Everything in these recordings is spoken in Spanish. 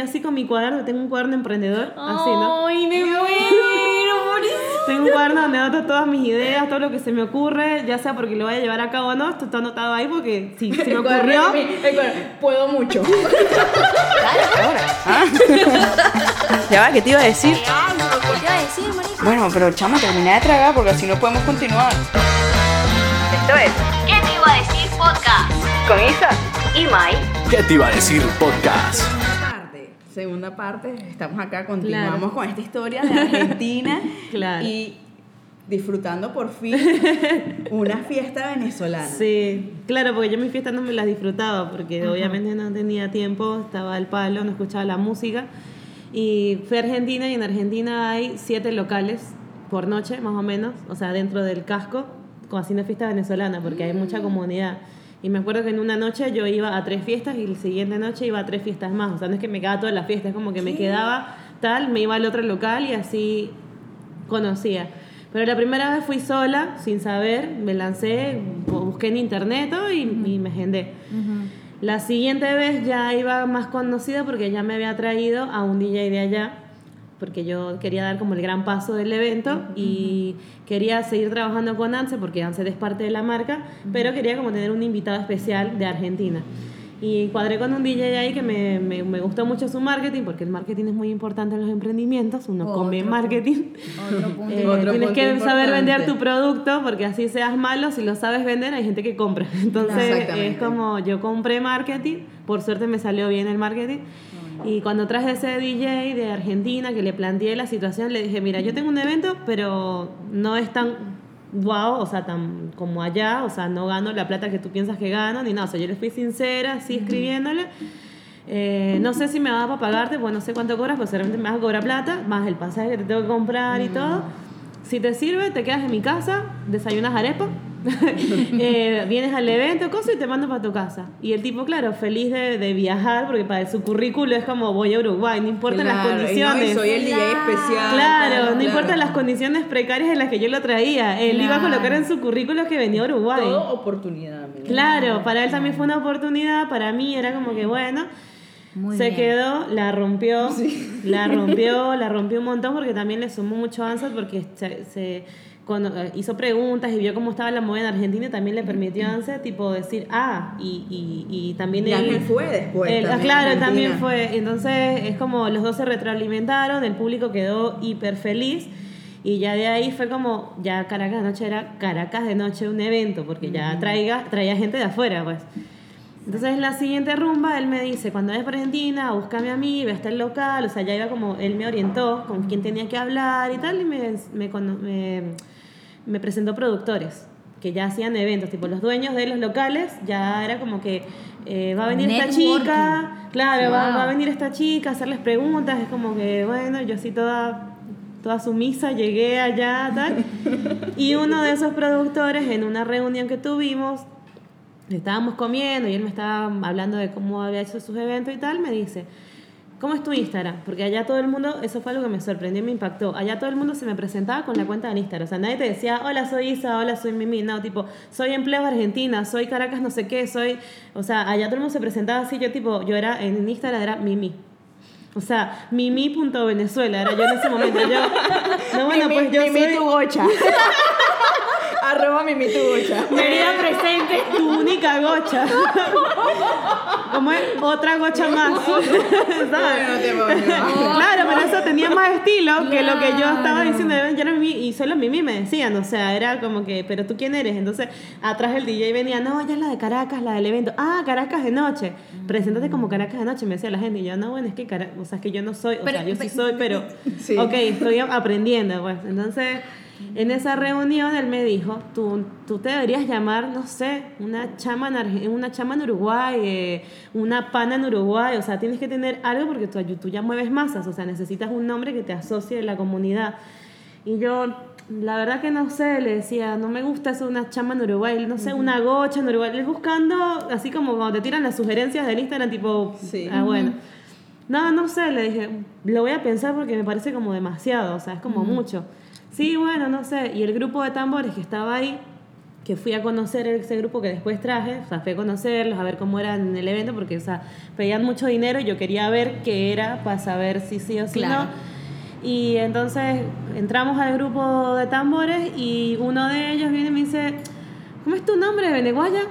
yo así con mi cuaderno, tengo un cuaderno emprendedor, así, ¿no? Ay, me muero, por eso. Tengo un cuaderno donde anoto todas mis ideas, todo lo que se me ocurre, ya sea porque lo voy a llevar a cabo o no, esto está anotado ahí porque si se me ocurrió... Puedo mucho. Ya va, ¿qué te iba a decir? ¿Qué te iba a decir, marica? Bueno, pero chama, termina de tragar porque así no podemos continuar. Esto es ¿Qué te iba a decir podcast? con Isa y Mai. ¿Qué te iba a decir podcast? Segunda parte, estamos acá, continuamos Claro. con esta historia de Argentina Claro. y disfrutando por fin una fiesta venezolana. Sí, claro, porque yo mis fiestas no me las disfrutaba porque obviamente no tenía tiempo, estaba al palo, no escuchaba la música. Y fui a Argentina y en Argentina hay siete locales por noche, más o menos, o sea, dentro del casco, haciendo fiesta venezolana, porque hay mucha comunidad. Y me acuerdo que en una noche yo iba a tres fiestas y la siguiente noche iba a tres fiestas más. O sea, no es que me quedaba toda la fiesta, es como que me quedaba tal, me iba al otro local y así conocía. Pero la primera vez fui sola, sin saber, me lancé, bu- busqué en internet y, y me agendé. La siguiente vez ya iba más conocida porque ya me había traído a un DJ de allá, porque yo quería dar como el gran paso del evento y quería seguir trabajando con ANSE porque ANSE es parte de la marca, pero quería como tener un invitado especial de Argentina. Y cuadré con un DJ ahí que me, me, me gustó mucho su marketing, porque el marketing es muy importante en los emprendimientos, uno come Otro marketing. Otro punto. Eh, Otro tienes punto que saber importante. vender tu producto porque así seas malo, si lo sabes vender hay gente que compra. Entonces es como yo compré marketing, por suerte me salió bien el marketing. Y cuando traje ese DJ de Argentina que le planteé la situación, le dije, mira, yo tengo un evento, pero no es tan wow, o sea, tan como allá, o sea, no gano la plata que tú piensas que gano, ni nada, o sea, yo le fui sincera, así escribiéndole. Eh, no sé si me va a pagarte, pues no sé cuánto cobras, pues seguramente me vas a cobrar plata, más el pasaje que te tengo que comprar y todo. Si te sirve, te quedas en mi casa, desayunas arepa, eh, vienes al evento, cosa y te mando para tu casa. Y el tipo, claro, feliz de, de viajar, porque para su currículo es como voy a Uruguay, no importan las Claro, y no, y condiciones. soy el DJ especial. Claro, no importan las condiciones precarias en las que yo lo traía. Él iba a Claro. colocar en su currículo que venía a Uruguay. Todo oportunidad. Claro, para él también fue una oportunidad, para mí era como que bueno. Muy se bien. quedó, la rompió, la rompió, la rompió un montón porque también le sumó mucho Ansat porque se, se- cuando eh, hizo preguntas y vio cómo estaba la moda en Argentina también le permitió a tipo decir ah y, y, y también Y él fue después él- ah, también claro Argentina. también fue entonces es como los dos se retroalimentaron el público quedó hiper feliz y ya de ahí fue como ya Caracas de noche era Caracas de noche un evento porque ya traiga traía gente de afuera pues. Entonces en la siguiente rumba él me dice, cuando vayas para Argentina, búscame a mí, ve hasta el local, o sea, ya iba como, él me orientó con quién tenía que hablar y tal, y me, me, me, me presentó productores que ya hacían eventos, tipo los dueños de los locales, ya era como que eh, va a venir esta chica, claro, va, Wow. va a venir esta chica a hacerles preguntas, es como que, bueno, yo así toda toda sumisa, llegué allá, tal. Y uno de esos productores, en una reunión que tuvimos, estábamos comiendo y él me estaba hablando de cómo había hecho sus eventos y tal, me dice, ¿cómo es tu Instagram? Porque allá todo el mundo, eso fue algo que me sorprendió y me impactó, allá todo el mundo se me presentaba con la cuenta de Instagram, o sea, nadie te decía, hola, soy Isa, hola, soy Mimi, no, tipo, soy empleo Argentina, soy Caracas, no sé qué, soy, o sea, allá todo el mundo se presentaba así, yo tipo, yo era, en Instagram era Mimi. O sea, mimi.venezuela era yo en ese momento. Yo, no, bueno, Mimi- pues yo Mimi soy tu gocha. Arroba Mimi tu gocha. Querida presente, tu única gocha. Como es otra gocha más. ¿Sabes? Bueno, te. Claro, pero eso tenía más estilo que lo que yo estaba diciendo. Yo era Mimi y solo Mimi me decían, o sea, era como que, pero tú quién eres. Entonces, atrás el DJ venía, no, ella es la de Caracas, la del evento. Ah, Caracas de noche. Preséntate como Caracas de noche, me decía la gente. Y yo, no, bueno, es que, Cara- o sea, es que yo no soy, o Pero- sea, yo sí soy, pero, Sí. ok, estoy aprendiendo, pues. Entonces, en esa reunión él me dijo, tú, tú te deberías llamar, no sé, una chama en, una chama en Uruguay, eh, una pana en Uruguay, o sea, tienes que tener algo porque tú, tú ya mueves masas, o sea, necesitas un nombre que te asocie a la comunidad. Y yo, la verdad que no sé, le decía, no me gusta eso, una chama en Uruguay, no sé, una gocha en Uruguay, él buscando, así como cuando te tiran las sugerencias del Instagram, tipo, Sí. ah, bueno. No, no sé, le dije, lo voy a pensar porque me parece como demasiado, o sea, es como mucho. Sí, bueno, no sé. Y el grupo de tambores que estaba ahí, que fui a conocer ese grupo que después traje, o sea, fui a conocerlos, a ver cómo era en el evento, porque, o sea, pedían mucho dinero y yo quería ver qué era para saber si sí o si Claro. no. Y entonces entramos al grupo de tambores y uno de ellos viene y me dice, ¿cómo es tu nombre, Beneguaya?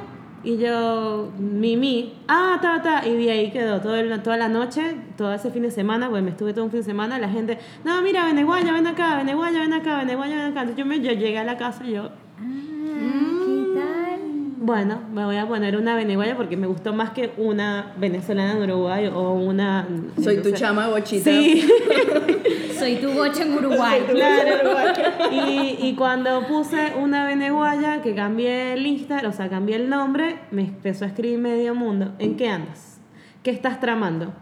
Y yo, Mimi, ah, ta, ta, y de ahí quedó todo el- toda la noche, todo ese fin de semana, pues me estuve todo un fin de semana, la gente, no, mira, Beneguaya, ven acá, Beneguaya, ven acá, Beneguaya, ven acá. Entonces yo, me, yo llegué a la casa y yo, ¿Qué tal? Bueno, me voy a poner una Beneguaya porque me gustó más que una venezolana en Uruguay o una... Soy tu chama bochita. Sí. Soy tu gocha en Uruguay. Claro. Y, y cuando puse una Beneguaya, que cambié el Instagram, o sea, cambié el nombre, me empezó a escribir medio mundo. ¿En qué andas? ¿Qué estás tramando?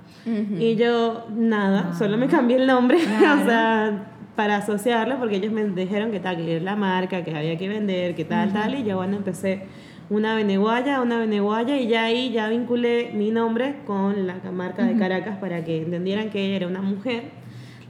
Y yo, nada, solo me cambié el nombre, o sea, para asociarlo, porque ellos me dijeron que tal, que era la marca, que había que vender, que tal, tal, y yo, bueno, empecé una Beneguaya, una Beneguaya, y ya ahí ya vinculé mi nombre con la marca de Caracas para que entendieran que ella era una mujer,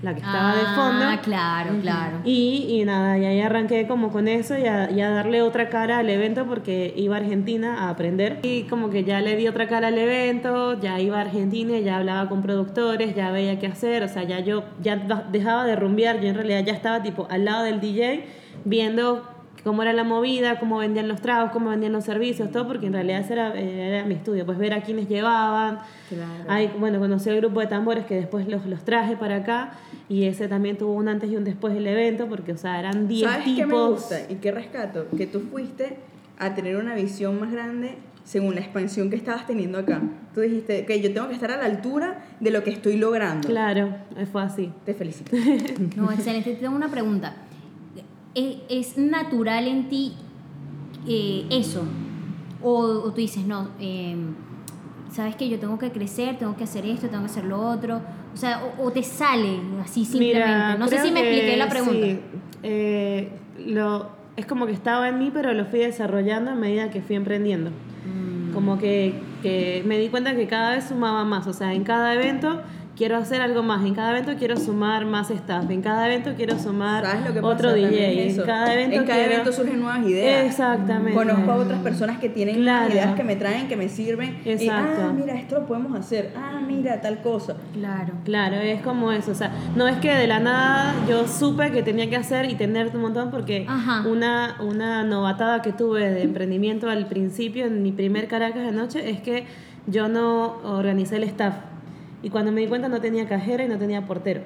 la que estaba de fondo. Ah, claro, claro. Y, y nada, y ahí arranqué como con eso y a, y a darle otra cara al evento porque iba a Argentina a aprender. Y como que ya le di otra cara al evento, ya iba a Argentina, ya hablaba con productores, ya veía qué hacer, o sea, ya yo ya dejaba de rumbear, yo en realidad ya estaba tipo al lado del DJ viendo cómo era la movida, cómo vendían los tragos, cómo vendían los servicios, todo, porque en realidad ese era, era mi estudio, pues ver a quiénes llevaban. Claro. Ahí, bueno, conocí el grupo de tambores que después los, los traje para acá y ese también tuvo un antes y un después del evento, porque, o sea, eran 10 ¿Sabes tipos. qué me gusta y qué rescato? Que tú fuiste a tener una visión más grande según la expansión que estabas teniendo acá. Tú dijiste que yo tengo que estar a la altura de lo que estoy logrando. Claro, fue así. Te felicito. No, excelente. Te tengo una pregunta. ¿Es, es natural en ti eh, eso? O, o tú dices, no, eh, sabes que yo tengo que crecer, tengo que hacer esto, tengo que hacer lo otro. O sea, o, o te sale así simplemente. Mira, no sé si me expliqué la pregunta. sí, eh, lo, es como que estaba en mí, pero lo fui desarrollando a medida que fui emprendiendo. Mm. Como que, que me di cuenta que cada vez sumaba más. O sea, en cada evento quiero hacer algo más. En cada evento quiero sumar más staff. En cada evento quiero sumar ¿Sabes lo que otro DJ. En cada evento En cada quiero- evento surgen nuevas ideas. Exactamente. Conozco a otras personas que tienen Claro. ideas que me traen, que me sirven. Y, Exacto. ah, mira, esto lo podemos hacer. Ah, mira, tal cosa. Claro. Claro, es como eso, o sea, no es que de la nada yo supe que tenía que hacer y tener un montón porque Ajá. una, una novatada que tuve de emprendimiento al principio en mi primer Caracas de noche es que yo no organicé el staff y cuando me di cuenta no tenía cajera y no tenía portero.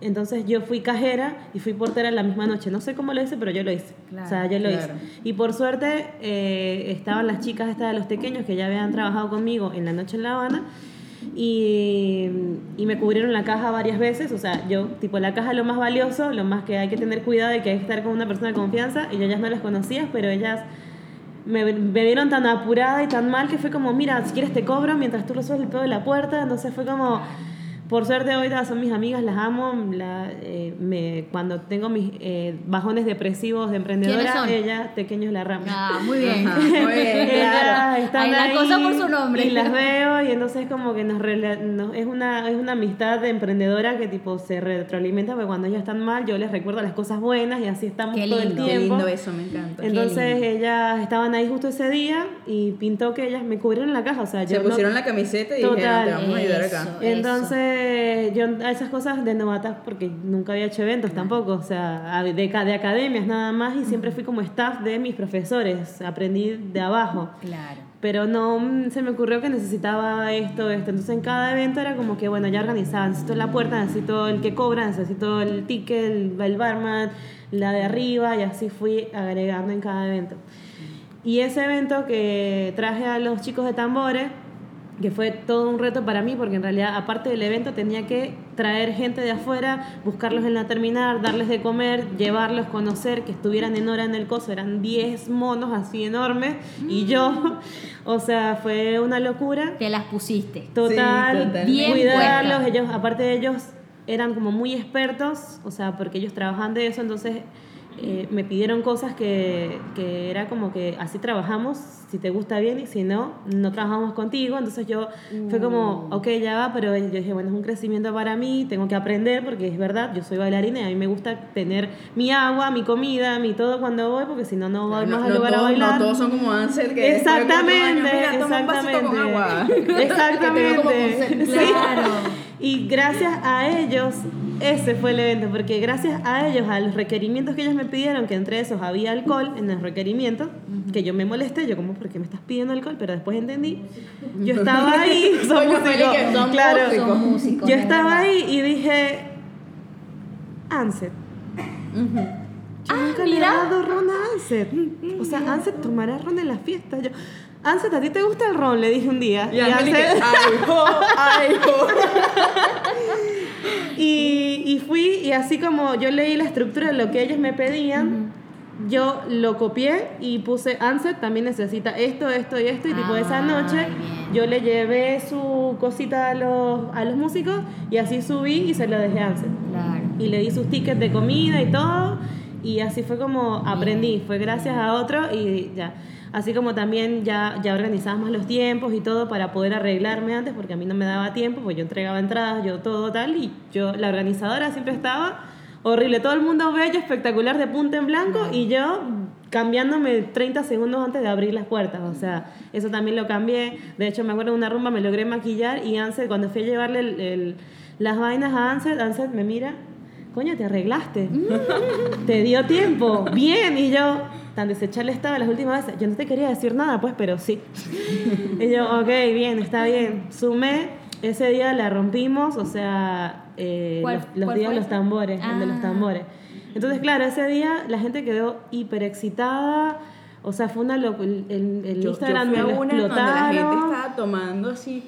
Entonces yo fui cajera y fui portera en la misma noche. No sé cómo lo hice, pero yo lo hice. Claro, o sea, yo lo claro. hice. Y por suerte eh, estaban las chicas estas de los pequeños que ya habían trabajado conmigo en la noche en La Habana y, y me cubrieron la caja varias veces. O sea, yo, tipo, la caja es lo más valioso, lo más que hay que tener cuidado y que hay que estar con una persona de confianza. Y yo ellas no las conocía, pero ellas me, me vieron tan apurada y tan mal que fue como, mira, si quieres te cobro mientras tú resuelves el pedo de la puerta. Entonces fue como, por suerte hoy todas son mis amigas, las amo. La, eh, me, cuando tengo mis eh, bajones depresivos de emprendedora, ella, Pequeños La Rama. Ah, muy bien. Ajá, muy bien, claro. Ellas están Ahí la ahí cosa por su nombre. Y las veo y entonces como que nos, nos- es una es una amistad de emprendedora que tipo se retroalimenta porque cuando ellas están mal yo les recuerdo las cosas buenas y así estamos Qué todo el lindo. Qué tiempo. lindo eso, me encanta. Entonces ellas estaban ahí justo ese día y pintó que ellas me cubrieron la caja, o sea, Se yo no- pusieron la camiseta y Total. dijeron, te vamos a ayudar acá. Eso. Yo a esas cosas de novatas, porque nunca había hecho eventos tampoco, o sea, de, de academias nada más, y siempre fui como staff de mis profesores, aprendí de abajo. Claro. Pero no mm, se me ocurrió que necesitaba esto, esto. Entonces en cada evento era como que, bueno, ya organizaba, necesito la puerta, necesito el que cobra, necesito el ticket, el, el barman, la de arriba, y así fui agregando en cada evento. Y ese evento que traje a los chicos de tambores, que fue todo un reto para mí, porque en realidad, aparte del evento, tenía que traer gente de afuera, buscarlos en la terminal, darles de comer, llevarlos, conocer, que estuvieran en hora en el coso. Eran 10 monos así enormes, y yo, o sea, fue una locura. Te las pusiste. Total, totalmente. Bien cuidarlos, puesta. ellos, aparte de ellos, eran como muy expertos, o sea, porque ellos trabajan de eso, entonces eh, me pidieron cosas que, que era como que así trabajamos, si te gusta bien y si no, no trabajamos contigo. Entonces yo fue como, ok, ya va, pero yo dije, bueno, es un crecimiento para mí, tengo que aprender porque es verdad, yo soy bailarina y a mí me gusta tener mi agua, mi comida, mi todo cuando voy, porque si no, no voy más al lugar a bailar. no todos son como Ansel que Exactamente, años, mira, toma un vasito con agua. exactamente. Exactamente. Claro. Y gracias a ellos, ese fue el evento, porque gracias a ellos, a los requerimientos que ellos me pidieron, que entre esos había alcohol en los requerimientos, que yo me molesté, yo como, ¿por qué me estás pidiendo alcohol? Pero después entendí, yo estaba ahí, son músicos, son claro, músicos. Son músicos. yo es estaba ahí y dije, Anset. Yo nunca le he dado ron a Anset. O sea, Anset tomará ron en las fiestas. Yo, Anset, ¿a ti te gusta el ron? Le dije un día. Y y Anset- ay, jo, ay, jo. Y, y fui y así como yo leí la estructura de lo que ellos me pedían, yo lo copié y puse Anset también necesita esto, esto y esto. Y tipo esa noche bien. yo le llevé su cosita a los, a los músicos y así subí y se lo dejé a Anset. Claro. Y le di sus tickets de comida y todo. Y así fue como aprendí. Fue gracias a otro y ya. Así como también ya, ya organizaba más los tiempos y todo para poder arreglarme antes, porque a mí no me daba tiempo, pues yo entregaba entradas, yo todo tal, y yo, la organizadora siempre estaba horrible. Todo el mundo bello, espectacular, de punta en blanco, y yo cambiándome 30 segundos antes de abrir las puertas. O sea, eso también lo cambié. De hecho, me acuerdo de una rumba, me logré maquillar, y Ansel, cuando fui a llevarle el- las vainas a Ansel, Ansel me mira, coño, te arreglaste. te dio tiempo. Bien. Y yo, tan desechable estaba las últimas veces. Yo no te quería decir nada, pues, pero sí. y yo, ok, bien, está bien. Sumé. Ese día la rompimos, o sea, eh, ¿Cuál- los, días de los tambores, el de los Ah. tambores. Entonces, claro, ese día la gente quedó hiper excitada. O sea, fue una el, el, Yo, Instagram yo fui me a lo una donde la gente estaba tomando así.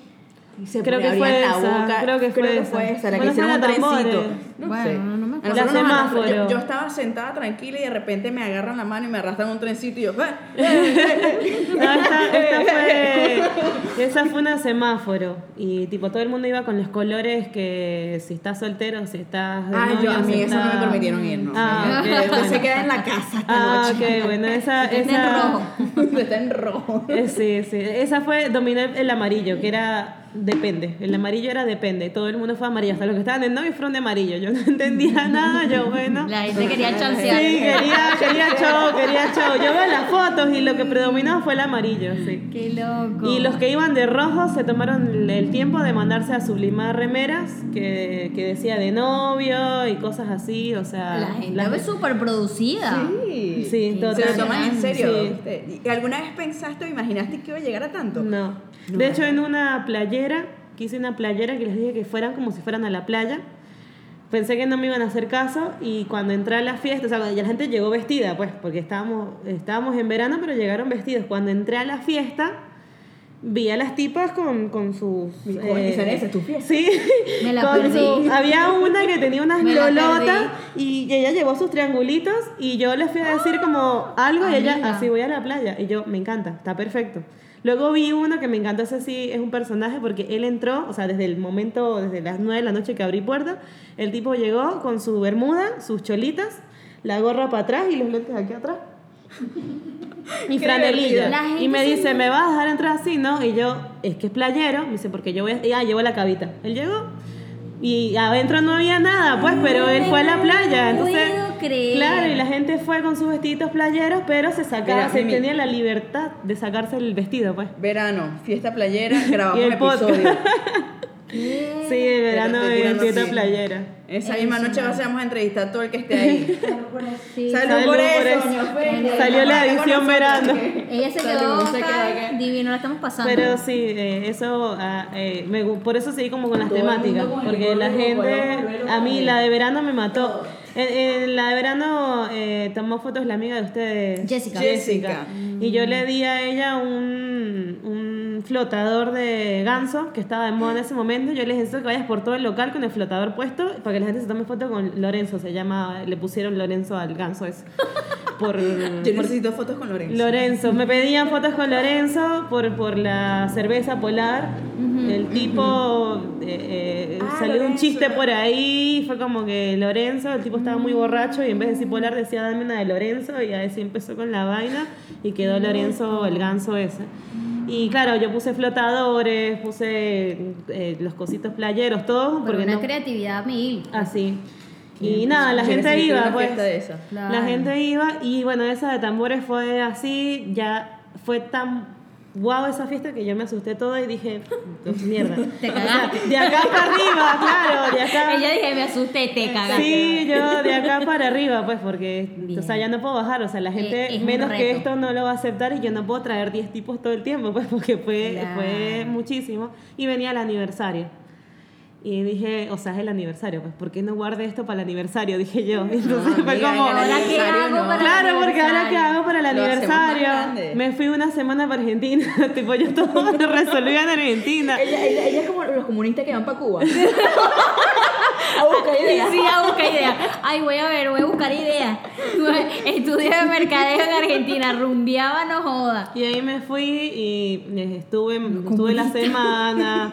Se Creo que fue la esa, boca. creo que fue esa. esa. La que hicieron un trencito. No Bueno, sé. no me acuerdo. La semáforo. Yo, yo estaba sentada tranquila y de repente me agarran la mano y me arrastran un trencito y yo. "Ah". No, esta, esta fue, esa fue una semáforo y tipo todo el mundo iba con los colores que si estás soltero, si estás de Ay, yo, a mí si eso no me permitieron ir, ¿no? Ah, bueno. se queda en la casa esta Ah, noche. ok, bueno, esa, Está en esa rojo. Está en rojo. eh, sí, sí, esa fue dominar el amarillo, que era depende, el amarillo era depende, todo el mundo fue amarillo, hasta los que estaban en novio fueron de amarillo, yo no entendía nada, yo bueno. La gente quería Sí, chancear. quería, quería show, quería show. Yo veo las fotos y lo que predominó fue el amarillo, sí. Qué loco. Y los que iban de rojo se tomaron el tiempo de mandarse a sublimar remeras que, que decía de novio y cosas así, o sea... La gente las- es súper producida. Sí. Sí, Se lo total. toman en serio. Sí. ¿viste? ¿Y ¿Alguna vez pensaste o imaginaste que iba a llegar a tanto? No. De hecho, en una playera, que hice una playera que les dije que fueran como si fueran a la playa, pensé que no me iban a hacer caso y cuando entré a la fiesta, o sea, ya la gente llegó vestida, pues, porque estábamos, estábamos en verano, pero llegaron vestidos. Cuando entré a la fiesta, vi a las tipas con, con sus... Coño, esa es tu fiesta. Sí, Me la con perdí. su- había una que tenía unas lolotas y ella llevó sus triangulitos y yo les fui a decir como algo y ella, así voy a la playa. Y yo, me encanta, está perfecto. Luego vi uno que me encantó, ese sí es un personaje porque él entró, o sea, desde el momento, desde las 9 de la noche que abrí puerta, el tipo llegó con su bermuda, sus cholitas, la gorra para atrás y los lentes aquí atrás. Y Qué franelilla. Y me dice, ¿me vas a dejar entrar así? ¿No? Y yo, es que es playero. Me dice, porque yo voy a... Y, ah, llevo la cabita. Él llegó y adentro no había nada, pues, pero él fue a la playa. Entonces, puedo creer. claro, y la gente fue con sus vestiditos playeros, pero se sacaba, se tenía la libertad de sacarse el vestido, pues. Verano, fiesta playera, grabamos Y el podcast. episodio. Sí, de verano en tirando playera. Esa misma noche vamos a entrevistar a todo el que esté ahí. Sí. Salud, Salud por por eso, eso. doña Ofelia. Salió la edición verano. Ella se quedó acá, divino, la estamos pasando. Pero sí, eh, eso, ah, eh, me por eso seguí como con las Todo temáticas, porque la gente, a mí la de verano me mató. En, en la de verano eh, tomó fotos la amiga de ustedes, Jessica. Jessica. y yo le di a ella un, un flotador de ganso que estaba de moda en ese momento. Yo les necesito que vayas por todo el local con el flotador puesto para que la gente se tome foto con Lorenzo, se llama, le pusieron Lorenzo al ganso ese. por, Yo necesito fotos con Lorenzo. Lorenzo. Me pedían fotos con Lorenzo por, por la cerveza polar. El tipo eh, eh, Ah, salió un chiste por ahí. Fue como que Lorenzo, el tipo estaba muy borracho y en vez de decir polar decía dame una de Lorenzo. Y así empezó con la vaina y quedó Lorenzo el ganso ese. Y claro, yo puse flotadores, puse eh, los cositos playeros, todo. Por Porque una no, creatividad mil. Así. Y nada, la gente iba, pues. de. Claro. La gente iba y bueno, esa de tambores fue así, ya fue tan guau esa fiesta que yo me asusté toda y dije, "Pues, mierda. Te O sea, cagaste. de acá para arriba, claro, de acá. Ella dije, me asusté, te cagaste. Sí, yo de acá para arriba, pues, porque, o sea, ya no puedo bajar, o sea, la gente Eh, es un menos que esto no lo va a aceptar y yo no puedo traer 10 tipos todo el tiempo, pues, porque fue, Claro. fue muchísimo. Y venía el aniversario. Y dije, o sea, es el aniversario, pues, ¿por qué no guardé esto para el aniversario? Dije yo. Entonces fue amiga, como... el ¿Ahora qué aniversario hago no. para el Claro, porque ahora que aniversario? hago para el aniversario, me fui una semana para Argentina, tipo yo todo lo resolvía en Argentina. Ella, ella, ella es como los comunistas que van para Cuba. a buscar Sí, ideas. sí, a buscar ideas. Ay, voy a ver, voy a buscar ideas. Estudio de mercadeo en Argentina, rumbeaba, no joda. Y ahí me fui y eh, estuve, estuve la semana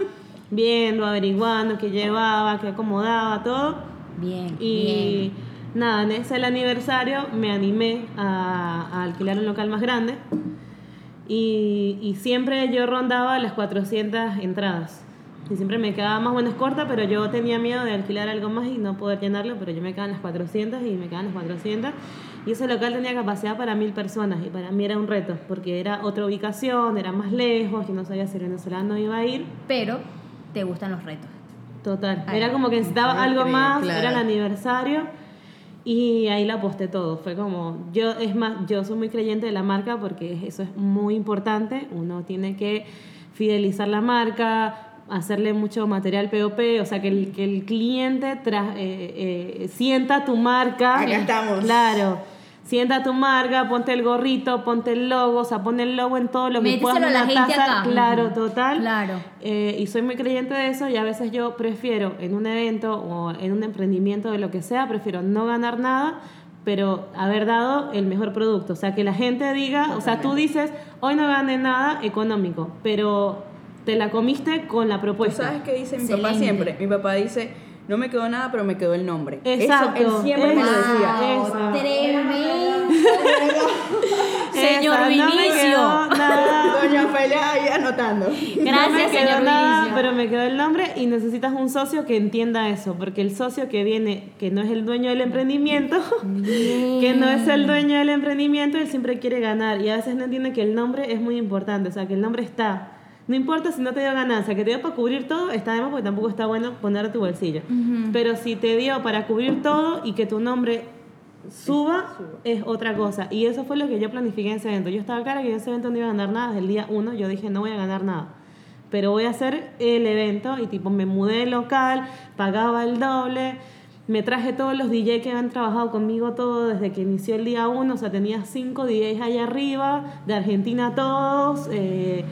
viendo, averiguando qué llevaba, qué acomodaba, todo. Bien, Y bien. nada, en ese el aniversario me animé a, a alquilar un local más grande. Y, y siempre yo rondaba las 400 entradas. Y siempre me quedaba más o menos corta, pero yo tenía miedo de alquilar algo más y no poder llenarlo, pero yo me quedaba en las 400 y me quedaban las 400. Y ese local tenía capacidad para mil personas y para mí era un reto, porque era otra ubicación, era más lejos, yo no sabía si el venezolano iba a ir. Pero te gustan los retos. Total. Ay, era como que necesitaba algo más, claro. era el aniversario y ahí la aposté todo. Fue como, yo, es más, yo soy muy creyente de la marca porque eso es muy importante. Uno tiene que fidelizar la marca, hacerle mucho material POP, o sea, que el, que el cliente tra- eh, eh, sienta tu marca. Acá estamos. Claro. Sienta tu marca, ponte el gorrito, ponte el logo, o sea, pon el logo en todo lo que Méteselo puedas. a la una gente taza, acá. Claro, total. Claro. Eh, y soy muy creyente de eso y a veces yo prefiero en un evento o en un emprendimiento de lo que sea, prefiero no ganar nada, pero haber dado el mejor producto. O sea, que la gente diga, o sea, tú dices, hoy no gané nada económico, pero te la comiste con la ¿Tú propuesta. sabes qué dice mi papá siempre? Mi papá dice, no me quedó nada, pero me quedó el nombre. Exacto. Eso, él siempre me lo decía. Tremendo. Señor no me Vinicio. quedó nada. Doña Felia ahí anotando. no me Gracias, quedó señor nada, Vinicio. pero me quedó el nombre y necesitas un socio que entienda eso, porque el socio que viene, que no es el dueño del emprendimiento, que no es el dueño del emprendimiento, él siempre quiere ganar y a veces no entiende que el nombre es muy importante, o sea, que el nombre está. No importa si no te dio ganancia, que te dio para cubrir todo, está de más porque tampoco está bueno poner tu bolsillo. Pero si te dio para cubrir todo y que tu nombre suba, es otra cosa. Y eso fue lo que yo planifiqué en ese evento. Yo estaba clara que en ese evento no iba a ganar nada. Desde el día uno yo dije, no voy a ganar nada. Pero voy a hacer el evento y tipo me mudé de local, pagaba el doble. Me traje todos los DJ que han trabajado conmigo todo desde que inició el día uno. O sea, tenía cinco DJs allá arriba, de Argentina todos. eh,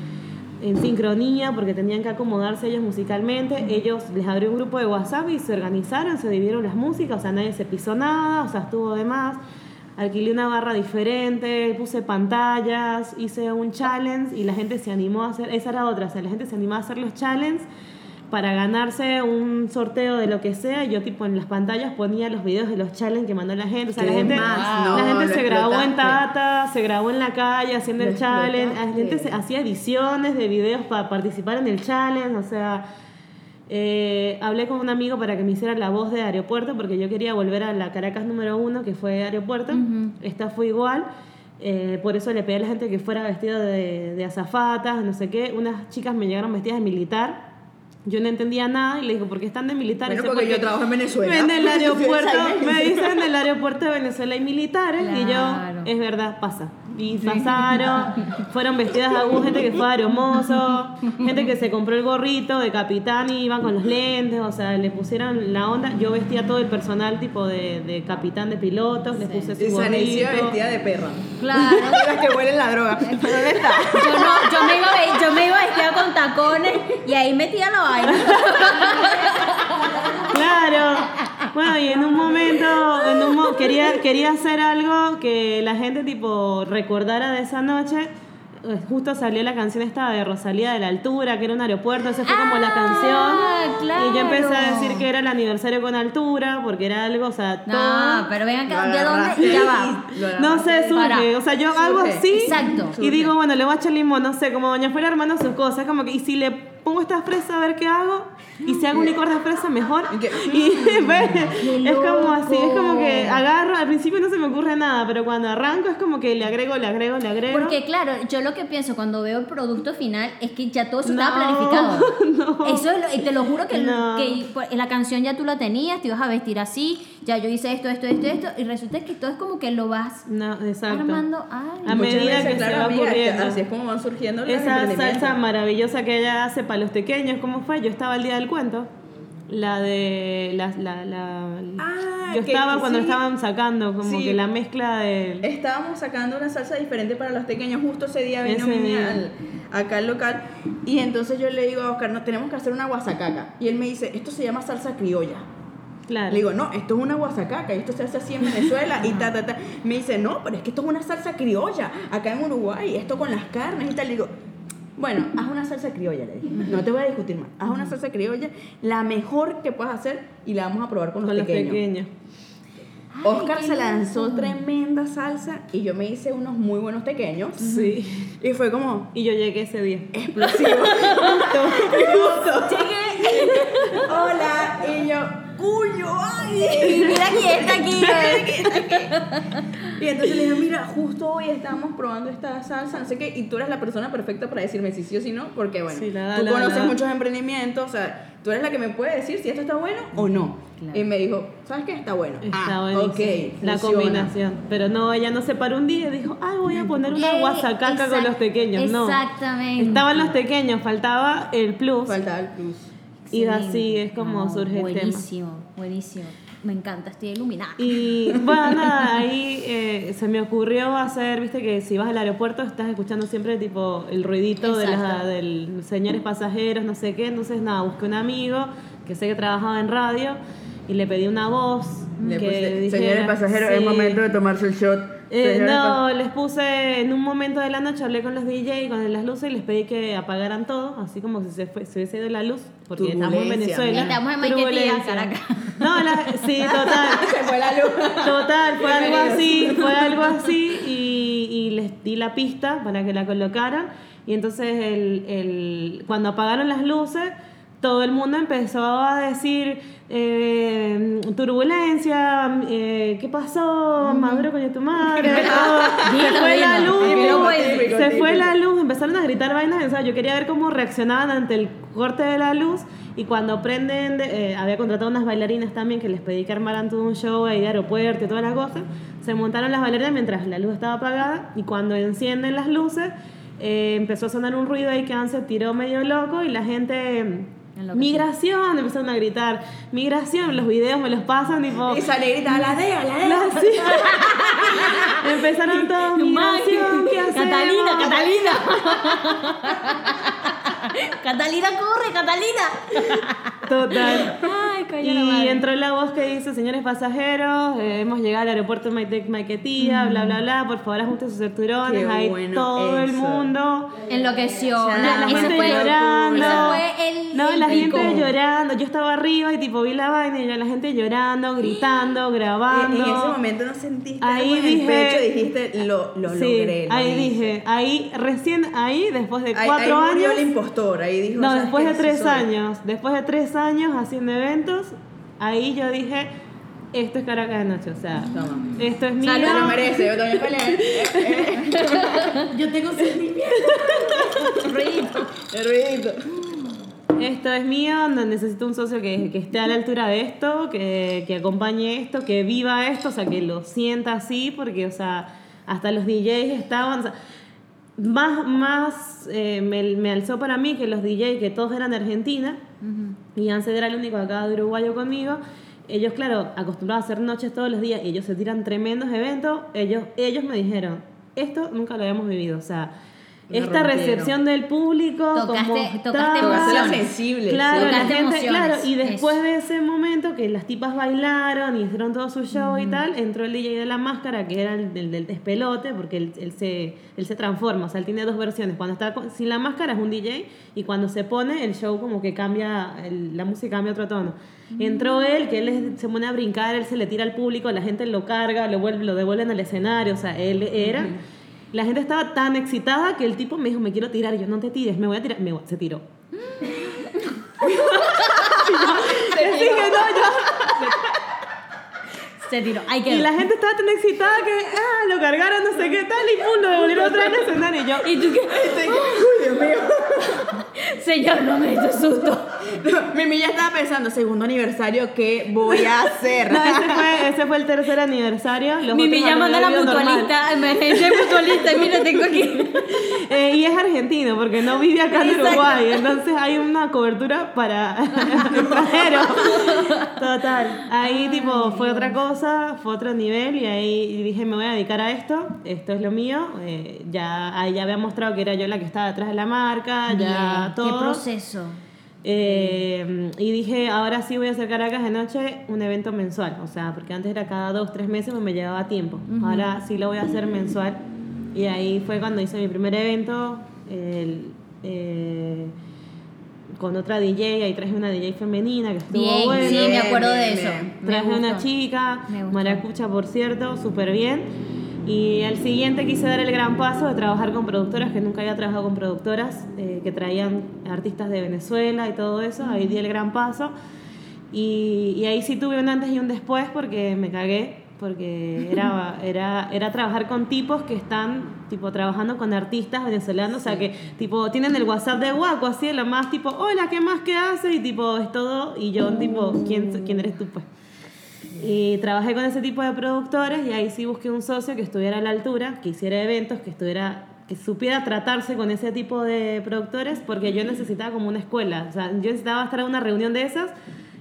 en sincronía porque tenían que acomodarse ellos musicalmente. Ellos les abrió un grupo de WhatsApp y se organizaron, se dividieron las músicas, o sea, nadie se pisó nada, o sea, estuvo de más. Alquilé una barra diferente, puse pantallas, hice un challenge y la gente se animó a hacer, esa era otra, o sea, la gente se animó a hacer los challenges para ganarse un sorteo de lo que sea. Yo tipo en las pantallas ponía los videos de los challenges que mandó la gente. O sea, la ¿Qué gente, más? la gente se grabó en. Tata, se grabó en la calle haciendo Lo el challenge. La gente se- hacía ediciones de videos para participar en el challenge. O sea, eh, hablé con un amigo para que me hiciera la voz de aeropuerto porque yo quería volver a la Caracas número uno, que fue aeropuerto. Esta fue igual. Eh, por eso le pedí a la gente que fuera vestida de, de azafatas, no sé qué. Unas chicas me llegaron vestidas de militar. Yo no entendía nada y le digo, ¿por qué están de militar? Bueno, Dice, porque yo trabajo en Venezuela. En el aeropuerto, me dicen en el aeropuerto de Venezuela hay militares y yo, es verdad, pasa. Y pasaron, fueron vestidas de hubo gente que fue aeromozo, gente que se compró el gorrito de capitán y iban con los lentes, o sea, le pusieron la onda. Yo vestía todo el personal tipo de, de capitán de pilotos, les puse Y su Sanicia gorrito. vestida de perra. Claro. Las que huelen la droga. ¿Dónde está? Yo, no, yo, me iba, a yo me iba vestida con tacones y ahí metía la Claro. Bueno, y en un momento, en un mo- no, quería, quería hacer algo que la gente tipo recordara de esa noche. Eh, Justo salió la canción esta de Rosalía de la altura, que era un aeropuerto, esa fue como la Ah, canción. claro. Y yo empecé a decir que era el aniversario con altura, porque era algo, o sea, No, todo. pero ven acá, ¿de dónde? Ya va. No sé, surge. Para. O sea, yo hago Surge. así. Exacto. Y digo, bueno, le voy a echar limón, no sé, como doña fuera armando sus cosas. Como que, y si le pongo esta fresa, a ver qué hago. Y si hago un licor de fresa, mejor. Y es como así, es como que agarro, al principio no se me ocurre nada, pero cuando arranco es como que le agrego, le agrego, le agrego. Porque claro, yo lo que pienso cuando veo el producto final es que ya todo eso No, estaba planificado. no. Eso es lo- y te lo juro que, No. que pues, la canción ya tú la tenías, te ibas a vestir así, ya yo hice esto, esto, esto, esto, y resulta que todo es como que lo vas armando. Ay, A medida veces, que se claro, va amiga, ocurriendo. Así es como van surgiendo los Esa salsa maravillosa que ella hace para los pequeños, ¿cómo fue? Yo estaba el día del cuento. La de. La, la, la- Ah, yo estaba que cuando sí. estaban sacando, como Sí. que la mezcla de. Estábamos sacando una salsa diferente para los pequeños. Justo ese día vino al- acá al local. Y entonces yo le digo a Oscar, no, tenemos que hacer una guasacaca. Y él me dice, esto se llama salsa criolla. Claro. Le digo, no, esto es una guasacaca esto se hace así en Venezuela y ta, ta, ta. Me dice, no, pero es que esto es una salsa criolla acá en Uruguay, esto con las carnes y tal. Le digo, bueno, haz una salsa criolla, le dije. No te voy a discutir más. Haz una salsa criolla, la mejor que puedas hacer y la vamos a probar con los, con los pequeños. pequeños. Oscar se lanzó tremenda salsa y yo me hice unos muy buenos pequeños. Sí. Y fue como Y yo llegué ese día. explosivo. Justo. Hola. Y yo, cuyo, ay. mira quién está aquí. Y entonces le dije, mira, justo hoy estamos probando esta salsa, no sé qué, y tú eres la persona perfecta para decirme si sí o si no, porque bueno, Sí, la da, tú conoces la muchos emprendimientos, o sea, tú eres la que me puede decir si esto está bueno o no. Claro. Y me dijo, ¿sabes qué? Está bueno. Está ah, buenísimo. ok, La funciona. combinación. Pero no, ella no se paró un día y dijo, ay, voy a poner una Eh, guasacaca con los pequeños. No. Exactamente. Estaban los pequeños, faltaba el plus. Faltaba el plus. Y así es como surge el tema. Buenísimo, buenísimo. Me encanta, estoy iluminada. Y bueno, nada, ahí eh, se me ocurrió hacer, viste que si vas al aeropuerto estás escuchando siempre tipo el ruidito de la, del señores pasajeros, no sé qué. Entonces nada, busqué un amigo que sé que trabajaba en radio y le pedí una voz. Le que puse, dijera- señores pasajeros, es sí. momento de tomarse el shot. Eh, no, les puse en un momento de la noche, hablé con los DJ, con las luces y les pedí que apagaran todo, así como si se, fue, se hubiese ido la luz, porque estamos en Venezuela. Estamos en Maiquetía. Caracas. No, la- sí, total. Se fue la luz. Total, fue algo así, fue algo así y, y les di la pista para que la colocaran y entonces el, el- cuando apagaron las luces todo el mundo empezó a decir eh, turbulencia, eh, ¿qué pasó? Maduro con tu madre, se fue la luz, se fue la luz, empezaron a gritar vainas, o sea, yo quería ver cómo reaccionaban ante el corte de la luz y cuando prenden, de- eh, había contratado unas bailarinas también que les pedí que armaran todo un show ahí de aeropuerto y todas las cosas, se montaron las bailarinas mientras la luz estaba apagada y cuando encienden las luces eh, empezó a sonar un ruido ahí que se tiró medio loco y la gente... Migración, empezaron a gritar, migración, los videos me los pasan, tipo, Y salí gritando, la DEA, la DEA. la- sí. Empezaron todos, migración, ¿qué hacemos? Catalina, Catalina. Catalina, corre, Catalina. Total. Ay, la Y entró la voz que dice, señores pasajeros, eh, hemos llegado al aeropuerto de Maiquetía, bla, bla, bla, por favor ajusten sus cinturones, ahí bueno todo el mundo. Enloqueció. La, La- ese gente fue, llorando. ese fue el. no, el la pico. gente llorando. Yo estaba arriba y tipo vi la vaina y yo, la gente llorando, gritando, Y grabando. en ese momento no sentiste Ahí algo en el pecho, dijiste, lo, lo sí, logré. lo ahí hice. dije, ahí, recién ahí, después de Ahí- cuatro ahí murió años. el impostor, ahí dijo. No, "¿Sabes después de tres soy". años, después de tres años haciendo eventos, ahí yo dije, esto es Caracas de noche, o sea, Toma. esto es mío. Se lo merece, yo también peleé. Yo tengo sentimientos. Ruidito. El ruidito. Esto es mío, necesito un socio que, que esté a la altura de esto, que, que acompañe esto, que viva esto, o sea, que lo sienta así, porque, o sea, hasta los DJs estaban, o sea, más, más eh, me, me alzó para mí que los DJs, que todos eran de Argentina, y Ansel era el único acá de uruguayo conmigo. Ellos, claro, acostumbrados a hacer noches todos los días ellos se tiran tremendos eventos. Ellos, ellos me dijeron, esto nunca lo habíamos vivido. O sea, esta rompieron. recepción del público, Tocaste- como tocaste estaba. Tocaste emociones. sensible. Claro, la gente, emociones, claro, y después eso. de ese momento que las tipas bailaron y hicieron todo su show y tal, entró el DJ de la máscara, que era el del, del despelote, porque él, él se, él se transforma, o sea, él tiene dos versiones. Cuando está con- sin la máscara es un DJ, y cuando se pone, el show como que cambia, el- la música cambia otro tono. Entró él, que él se pone a brincar, él se le tira al público, la gente lo carga, lo, vuelve, lo devuelven al escenario, o sea, él era... La gente estaba tan excitada que el tipo me dijo, me quiero tirar. Y yo, no te tires, me voy a tirar. Me voy- se tiró. Así que no, yo- Se tiró. Ay, Y la gente estaba tan excitada que, ah, lo cargaron, no sé qué tal, y lo devolvieron otra vez al escenario. Y yo, ¿Y tú qué? Uy, Dios mío. Señor, no me hizo susto. Mimi ya estaba pensando, segundo aniversario, ¿qué voy a hacer? no, ese fue, ese fue el tercer aniversario. Los Mimi otros llamando a la mutualista, emergencia mutualista, y mira, tengo aquí. Eh, y es argentino, porque no vive acá en Exacto. Uruguay, entonces hay una cobertura para extranjeros. Total. Ahí tipo fue otra cosa, fue otro nivel y ahí dije me voy a dedicar a esto, esto es lo mío. Eh, ya ahí ya había mostrado que era yo la que estaba detrás de la marca, ya ¿Qué proceso? Eh, y dije, ahora sí voy a hacer Caracas de noche un evento mensual. O sea, porque antes era cada dos, tres meses, pues me llevaba tiempo. Ahora sí lo voy a hacer mensual. Y ahí fue cuando hice mi primer evento. el, eh, con otra DJ, ahí traje una DJ femenina que estuvo Bien, bueno. sí, me acuerdo de eso. Traje una chica. Maracucha, por cierto, súper bien. Y al siguiente quise dar el gran paso de trabajar con productoras, que nunca había trabajado con productoras, eh, que traían artistas de Venezuela y todo eso. Ahí di el gran paso. Y, y ahí sí tuve un antes y un después porque me cagué, porque era, era, era trabajar con tipos que están tipo trabajando con artistas venezolanos, o sea que tipo tienen el WhatsApp de Guaco, así lo más tipo, hola, ¿qué más que haces? Y tipo, es todo, y yo tipo, ¿quién, quién eres tú pues? Y trabajé con ese tipo de productores y ahí sí busqué un socio que estuviera a la altura, que hiciera eventos, que estuviera que supiera tratarse con ese tipo de productores porque yo necesitaba como una escuela, o sea, yo necesitaba estar en una reunión de esas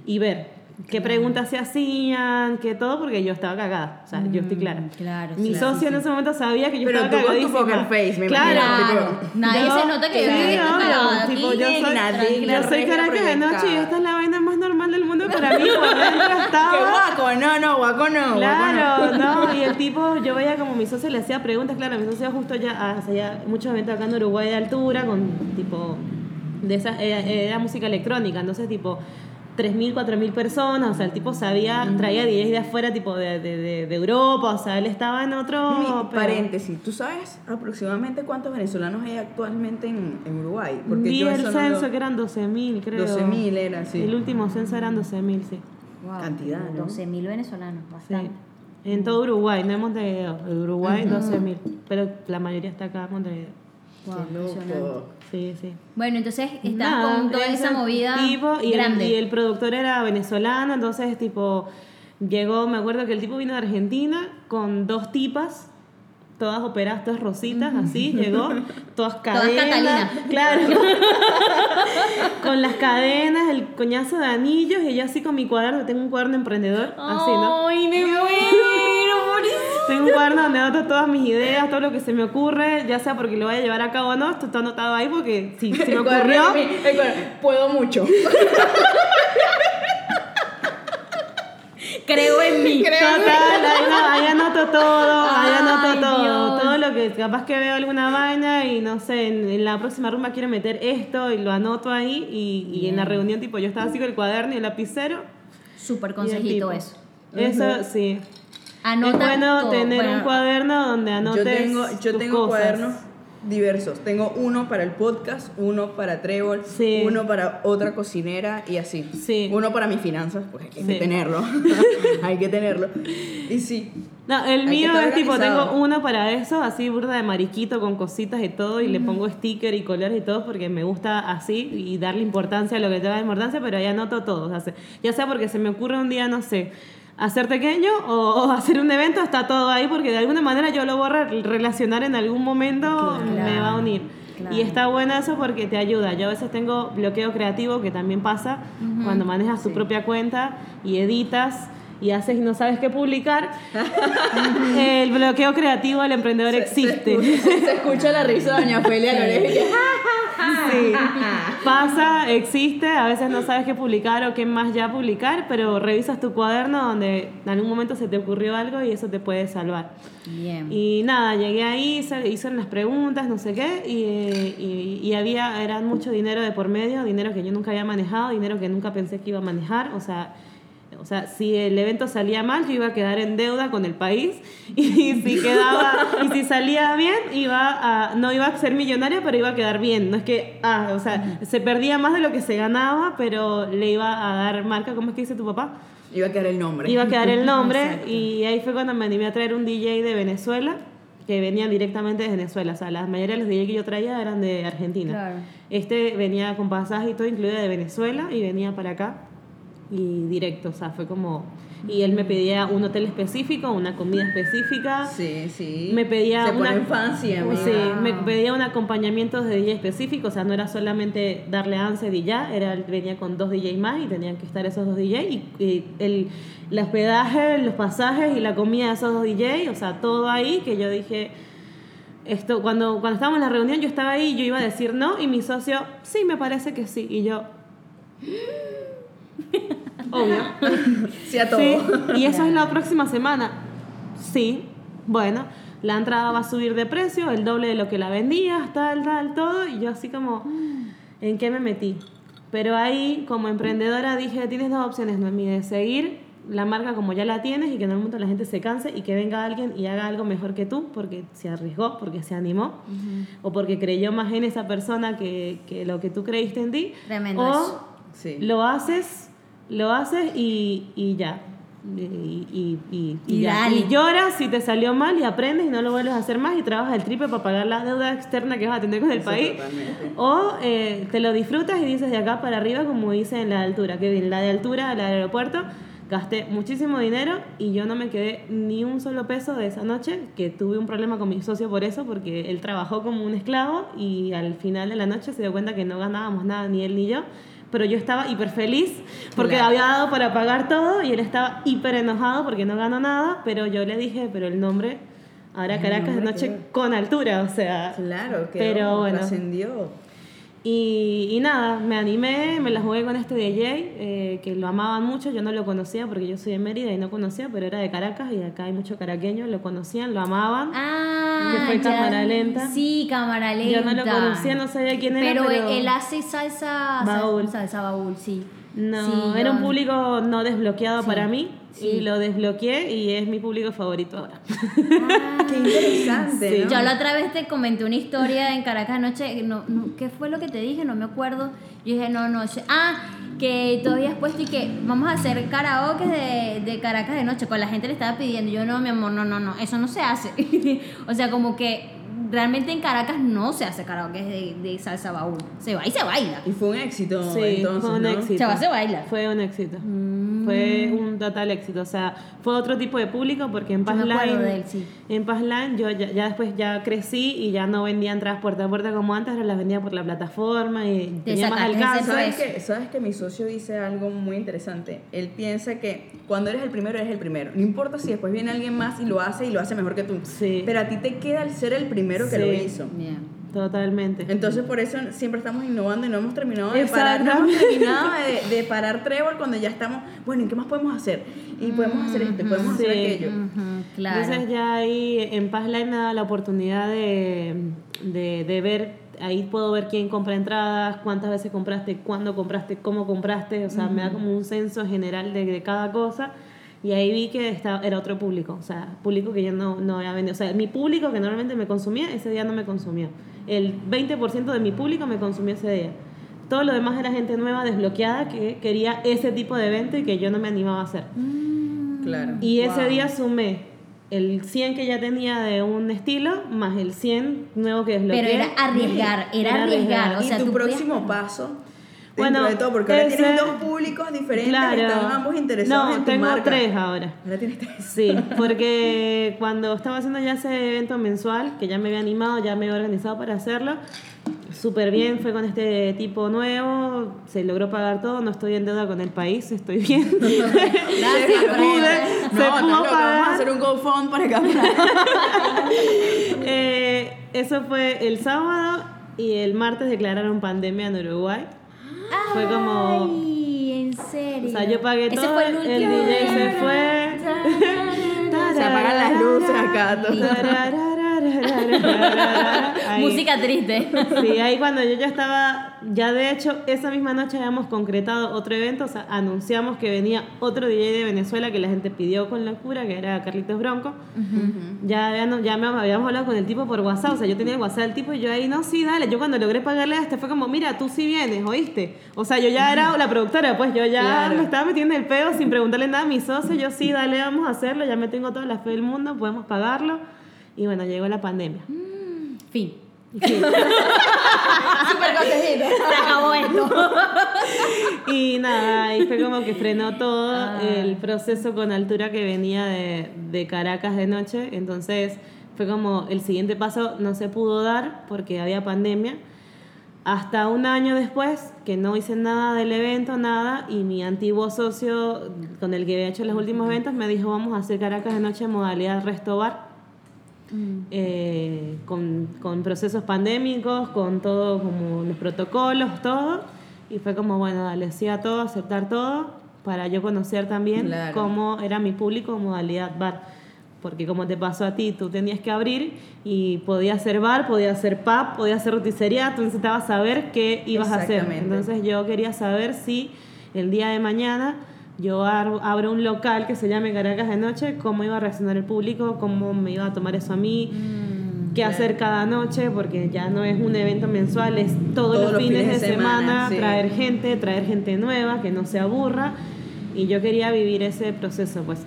y ver qué preguntas se hacían, qué todo, porque yo estaba cagada, o sea, yo estoy clara. claro, Mi claro, socio en ese momento sabía que yo Pero estaba tú con tu cagadísima. poker face, me claro, imagino, Claro, tipo, nadie yo- se nota que sí, yo estoy cagada tipo, yo soy, digna, yo soy regla Caracas de noche y esta es la vaina más normal del mundo para mí, por dentro estaba... ¡Qué guaco! No, no, guaco no. Claro, no, y el tipo, yo veía como mi socio le hacía preguntas, claro, mi socio justo ya hacía muchos eventos acá en Uruguay de altura, con tipo, de esas, era, era música electrónica, entonces tipo, 3.000, 4.000 personas, o sea, el tipo sabía, traía DJs de afuera, tipo de, de, de, de Europa, o sea, él estaba en otro... Mi pero- paréntesis, ¿tú sabes aproximadamente cuántos venezolanos hay actualmente en, en Uruguay? Vi yo el eso no censo lo- que eran 12.000, creo. 12.000 era, sí. El último censo eran 12.000, sí. Wow, Cantidad, ¿no? 12 mil venezolanos, Sí. bastante. En todo Uruguay, no en Montevideo. En Uruguay, 12.000. Pero la mayoría está acá en Montevideo. Wow, loco. Sí, sí. Bueno, entonces estás Nada, con toda esa movida tipo, y, grande. El, y el productor era venezolano, entonces tipo llegó, me acuerdo que el tipo vino de Argentina con dos tipas, todas operadas, todas rositas, así, llegó, todas cadenas. Catalina. Claro. con las cadenas, el coñazo de anillos, y yo así con mi cuaderno, tengo un cuaderno emprendedor, así, ¿no? Ay, me muero. Tengo un cuaderno donde anoto todas mis ideas, todo lo que se me ocurre, ya sea porque lo vaya a llevar a cabo o no, esto está anotado ahí porque si se me ocurrió... Puedo mucho. Creo en mí. Total, ahí, no- ahí anoto todo, ahí anoto Ay, todo. Dios. Todo lo que capaz que veo alguna vaina y no sé, en, en la próxima rumba quiero meter esto y lo anoto ahí y, y en la reunión tipo yo estaba así con el cuaderno y el lapicero. Súper consejito tipo. eso. Eso sí. Anota es bueno todo. tener Bueno, un cuaderno donde anotes Yo tengo, yo tus tengo cosas. cuadernos diversos. Tengo uno para el podcast, uno para Trevor, Sí. uno para otra cocinera y así. Sí. Uno para mis finanzas, porque hay que Sí. tenerlo. hay que tenerlo. Y sí. No, el mío es tipo, tengo uno para eso, así burda de mariquito con cositas y todo, y le pongo sticker y colores y todo porque me gusta así y darle importancia a lo que tenga importancia, pero ahí anoto todo. o sea, se- ya sea porque se me ocurre un día, no sé, hacer pequeño o, o hacer un evento, está todo ahí porque de alguna manera yo lo voy a re- relacionar en algún momento, me va a unir. Claro. Y está bueno eso porque te ayuda. Yo a veces tengo bloqueo creativo, que también pasa cuando manejas tu propia cuenta y editas. Y haces y no sabes qué publicar, el bloqueo creativo del emprendedor existe. Se, escucha- se escucha la risa de Doña Felia a lo lejos y que, Sí, pasa, existe, a veces no sabes qué publicar o qué más ya publicar, pero revisas tu cuaderno donde en algún momento se te ocurrió algo y eso te puede salvar. Bien. Y nada, llegué ahí, hice, hice unas preguntas, no sé qué, y, eh, y, y había, era mucho dinero de por medio, dinero que yo nunca había manejado, dinero que nunca pensé que iba a manejar, o sea, o sea, si el evento salía mal, yo iba a quedar en deuda con el país, y si quedaba, y si salía bien, iba a, no iba a ser millonaria, pero iba a quedar bien, no es que, ah, o sea, se perdía más de lo que se ganaba, pero le iba a dar marca, ¿cómo es que dice tu papá? Iba a quedar el nombre. Iba a quedar el nombre Exacto. y ahí fue cuando me animé a traer un DJ de Venezuela que venían directamente de Venezuela. O sea, la mayoría de los DJ que yo traía eran de Argentina. Claro. Este venía con pasaje y todo incluido de Venezuela y venía para acá y directo. O sea, fue como... Y él me pedía un hotel específico, una comida específica. Sí, sí. Me pedía Se una, ponen fancy, amiga. Sí, me pedía un acompañamiento de DJ específico, o sea, no era solamente darle answer y ya, era, venía con dos DJ más y tenían que estar esos dos DJ y, y el, el hospedaje, los pasajes y la comida de esos dos DJ, o sea, todo ahí que yo dije, esto, cuando, cuando estábamos en la reunión yo estaba ahí y yo iba a decir no y mi socio, sí, me parece que sí, y yo... Obvio. Sí a todo. Sí, y eso es la próxima semana. Sí, bueno, la entrada va a subir de precio, el doble de lo que la vendías, tal, tal, todo. Y yo así como, ¿en qué me metí? Pero ahí, como emprendedora, dije, tienes dos opciones, Noemí, de seguir la marca como ya la tienes y que en algún momento la gente se canse y que venga alguien y haga algo mejor que tú porque se arriesgó, porque se animó o porque creyó más en esa persona que, que lo que tú creíste en ti. Tremendo o. Sí. lo haces, lo haces y, y ya. Y, y, y, ya. Y lloras si te salió mal y aprendes y no lo vuelves a hacer más y trabajas el triple para pagar la deuda externa que vas a tener con el país. totalmente. O eh, te lo disfrutas y dices de acá para arriba, como dice en la de altura. Que bien, la de altura, la del aeropuerto, gasté muchísimo dinero y yo no me quedé ni un solo peso de esa noche, que tuve un problema con mi socio por eso, porque él trabajó como un esclavo y al final de la noche se dio cuenta que no ganábamos nada, ni él ni yo. Pero yo estaba hiper feliz porque Claro. había dado para pagar todo y él estaba hiper enojado porque no ganó nada, pero yo le dije, pero el nombre, ahora Caracas de noche quedó. con altura, o sea, Claro, que Pero bueno. trascendió. Y, y nada, me animé, me la jugué con este DJ, eh, que lo amaban mucho, yo no lo conocía porque yo soy de Mérida y no conocía, pero era de Caracas y acá hay mucho caraqueño, lo conocían, lo amaban. Ah, Que fue ya. cámara lenta. Sí, cámara lenta. yo no lo conocía, no sabía quién era, Pero, pero... él hace salsa. Baúl. Salsa baúl, sí. No, Sí, era yo- un público no desbloqueado Sí, para mí sí. y lo desbloqueé y es mi público favorito ahora. Ah. Qué interesante, Sí. ¿no? Yo la otra vez te comenté una historia en Caracas anoche, no, no, ¿qué fue lo que te dije? No me acuerdo. Yo dije, no, no, yo- ah, que tú habías puesto y que vamos a hacer karaoke de, de Caracas de noche, con la gente le estaba pidiendo, yo no, mi amor, no, no, no, eso no se hace. o sea, como que realmente en Caracas no se hace karaoke de, de salsa baúl, se va y se baila. Y fue un éxito Sí, entonces, fue un ¿no? éxito. Se va, se baila. Fue un éxito. Mm. Fue un total éxito. O sea, fue otro tipo de público porque en Yo Paz me acuerdo Line, de él, sí. en Paz Line yo ya, ya después ya crecí y ya no vendía entradas puerta a puerta como antes, ahora las vendía por la plataforma y Te tenía más alcance. ¿Sabes que, ¿Sabes que mi socio dice algo muy interesante? Él piensa que cuando eres el primero, eres el primero. No importa si después viene alguien más y lo hace y lo hace mejor que tú. Sí. Pero a ti te queda el ser el primero que Sí. lo hizo. Bien. Totalmente. Entonces por eso siempre estamos innovando y no hemos terminado de parar, no hemos terminado de, de parar Trevor cuando ya estamos, bueno, ¿y qué más podemos hacer? Y podemos hacer esto, podemos hacer Sí. aquello. Ujú, claro. Entonces ya ahí en Paz Line me da la oportunidad de, de, de ver, ahí puedo ver quién compra entradas, cuántas veces compraste, cuándo compraste, cómo compraste, o sea, me da como un censo general de, de cada cosa. Y ahí vi que estaba, era otro público, o sea, público que yo no, no había vendido. O sea, mi público que normalmente me consumía, ese día no me consumió. El 20% de mi público me consumió ese día. Todo lo demás era gente nueva, desbloqueada, que quería ese tipo de evento y que yo no me animaba a hacer. Claro. Y ese Wow. día sumé el 100 que ya tenía de un estilo más el 100 nuevo que desbloqueé. Pero era arriesgar, era Era arriesgar. arriesgar. O y sea, tu tú próximo paso, Bueno, de todo, porque ahora ese- tienes dos públicos diferentes, están ambos interesados no, en tu tengo marca. tres ahora. Ahora tienes tres. Sí, porque cuando estaba haciendo ya ese evento mensual, que ya me había animado, ya me había organizado para hacerlo, súper bien, fue con este tipo nuevo, se logró pagar todo, no estoy en deuda con el país, estoy bien. Gracias, Se pude, se No, estás pudo loca, vamos a pagar. hacer un GoFund para caminar. Eh, eso fue el sábado y el martes declararon pandemia en Uruguay. Fue como... Ay, en serio. O sea, yo pagué Ese todo, fue el, el. DJ se fue. Se apagan las luces acá. todo. Música triste. Sí, ahí cuando yo ya estaba, ya de hecho, esa misma noche habíamos concretado otro evento, o sea, anunciamos que venía otro DJ de Venezuela que la gente pidió con locura, que era Carlitos Bronco. Ya, habíamos- ya me habíamos hablado con el tipo por WhatsApp, o sea, yo tenía el WhatsApp del tipo y yo ahí, no, sí, dale. Yo cuando logré pagarle a este fue como, mira, tú sí vienes, ¿oíste? O sea, yo ya era la productora, pues yo ya Claro. me estaba metiendo el pedo sin preguntarle nada a mi socio. Yo sí, dale, vamos a hacerlo, ya me tengo toda la fe del mundo, podemos pagarlo. Y bueno, llegó la pandemia. Fin. Y sí. Súper. Se acabó esto. Y nada, ahí fue como que frenó todo el proceso con altura que venía de, de Caracas de noche. Entonces fue como el siguiente paso no se pudo dar porque había pandemia. Hasta un año después, que no hice nada del evento, nada, y mi antiguo socio con el que había hecho los últimos eventos me dijo, vamos a hacer Caracas de noche en modalidad resto bar. Eh, con, con procesos pandémicos, con todo, como los protocolos, todo. Y fue como, bueno, dale, sí a todo, aceptar todo, para yo conocer también Claro. cómo era mi público modalidad bar. Porque como te pasó a ti, tú tenías que abrir y podía ser bar, podía ser pub, podía ser roticería, tú necesitabas saber qué ibas a hacer. Entonces yo quería saber si el día de mañana yo abro un local que se llame Caracas de Noche, cómo iba a reaccionar el público, cómo me iba a tomar eso a mí, Mm, qué hacer cada noche, porque ya no es un evento mensual, es todos, Todos los fines, de semana, sí. traer gente, traer gente nueva, que no se aburra. Y yo quería vivir ese proceso, pues.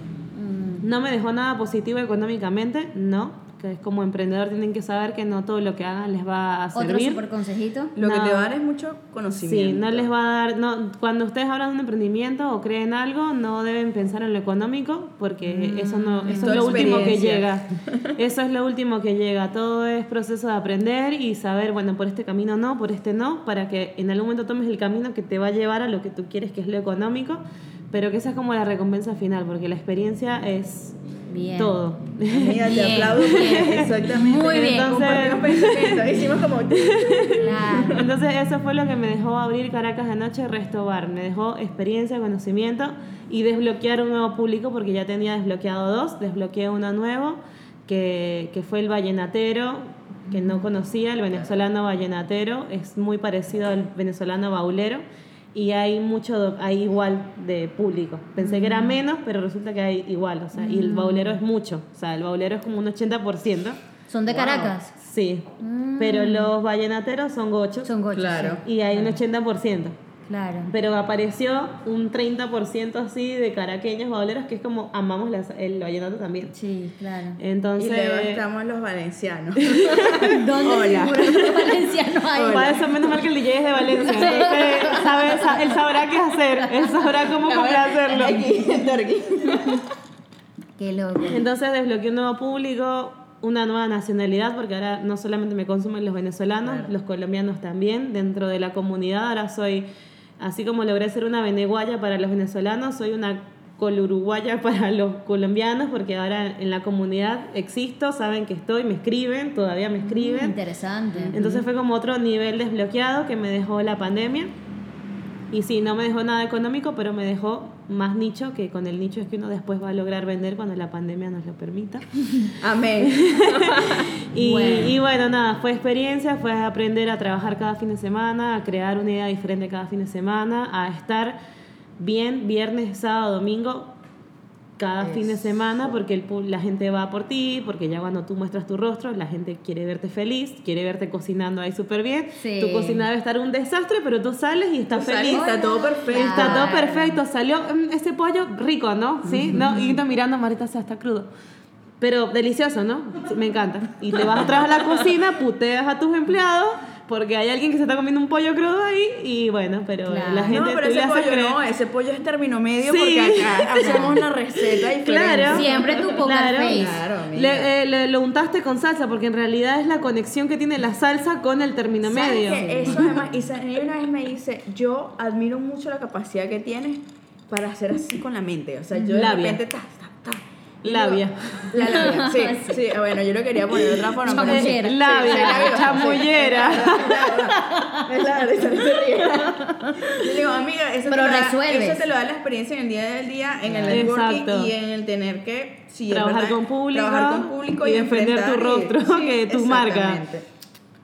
No me dejó nada positivo económicamente, no. Que es como emprendedor tienen que saber que no todo lo que hagan les va a Otro servir. super consejito. Lo que No. te va a dar es mucho conocimiento. Sí, no les va a dar, no, cuando ustedes hablan de un emprendimiento o creen algo, no deben pensar en lo económico, porque eso no, eso es lo último que llega. Eso es lo último que llega. Todo es proceso de aprender y saber, bueno, por este camino no, por este no, para que en algún momento tomes el camino que te va a llevar a lo que tú quieres, que es lo económico, pero que esa es como la recompensa final, porque la experiencia es Bien. todo. Amiga, te aplaudo porque exactamente. Muy bien. Pensamientos. Hicimos como. Claro. Entonces eso fue lo que me dejó abrir Caracas de Noche Resto Bar. Me dejó experiencia, conocimiento y desbloquear un nuevo público porque ya tenía desbloqueado dos. Desbloqueé uno nuevo que, que fue el vallenatero que no conocía, el venezolano vallenatero. Es muy parecido al venezolano baulero y hay mucho, hay igual de público. Pensé que era menos, pero resulta que hay igual. O sea, y el baulero es mucho. O sea, el baulero es como un 80%. Son de Caracas. Sí, pero los vallenateros son gochos Son gochos. Claro. sí. y hay un 80%. Claro. Pero apareció un 30% así de caraqueños bauleros que es como amamos las- el vallenato también. Sí, claro. Entonces, Y luego estamos los valencianos. ¿Dónde Hola. los valencianos ahí? para eso menos mal que el DJ es de Valencia. Entonces, sabe, él sabrá qué hacer, él sabrá cómo complacerlo. Aquí, Turkey. Qué loco. Entonces desbloqueé un nuevo público, una nueva nacionalidad, porque ahora no solamente me consumen los venezolanos, los colombianos también. Dentro de la comunidad ahora soy, así como logré ser una veneguaya para los venezolanos, soy una coluruguaya para los colombianos, porque ahora en la comunidad existo, saben que estoy, me escriben, todavía me escriben. Interesante. Entonces fue como otro nivel desbloqueado que me dejó la pandemia. Y sí, no me dejó nada económico, pero me dejó más nicho, que con el nicho es que uno después va a lograr vender cuando la pandemia nos lo permita. Amén. Y Bueno. bueno. y bueno, nada, fue experiencia, fue aprender a trabajar cada fin de semana, a crear una idea diferente cada fin de semana, a estar bien viernes, sábado, domingo, cada fin de semana, porque el, la gente va por ti, porque ya cuando tú muestras tu rostro, la gente quiere verte feliz, quiere verte cocinando ahí súper bien. Sí. Tu cocina debe estar un desastre, pero tú sales y estás feliz. está todo perfecto. Está todo Claro. perfecto, salió mm, ese pollo rico, ¿no? Sí, ¿no? Y tú mirando, Marita, o sea, está crudo. Pero delicioso, ¿no? Me encanta. Y te vas atrás a la cocina, puteas a tus empleados, porque hay alguien que se está comiendo un pollo crudo ahí y bueno, pero Claro. la gente no, pero ese pollo creer- no, ese pollo es término medio Sí. porque acá hacemos una receta diferente. Claro. Siempre tu poker Claro. face. Claro. Le, eh, le- lo untaste con salsa porque en realidad es la conexión que tiene la salsa con el término ¿Sabes medio. qué? Eso además, y una vez me dice, yo admiro mucho la capacidad que tienes para hacer así con la mente. O sea, yo de Labia. repente, ta, ta. Y Labia. La labia, sí, sí. Bueno, yo lo quería poner de otra forma. Chamullera. Labia, sí, labia, chamullera. Es la risa. Yo digo, amiga, eso, Pero te lo da- eso te lo da la experiencia en el día del día, en el networking Exacto. y en el tener que sí, Trabajar verdad, con público trabajar con público y defender tu enfrentar y- rostro, que tu marca.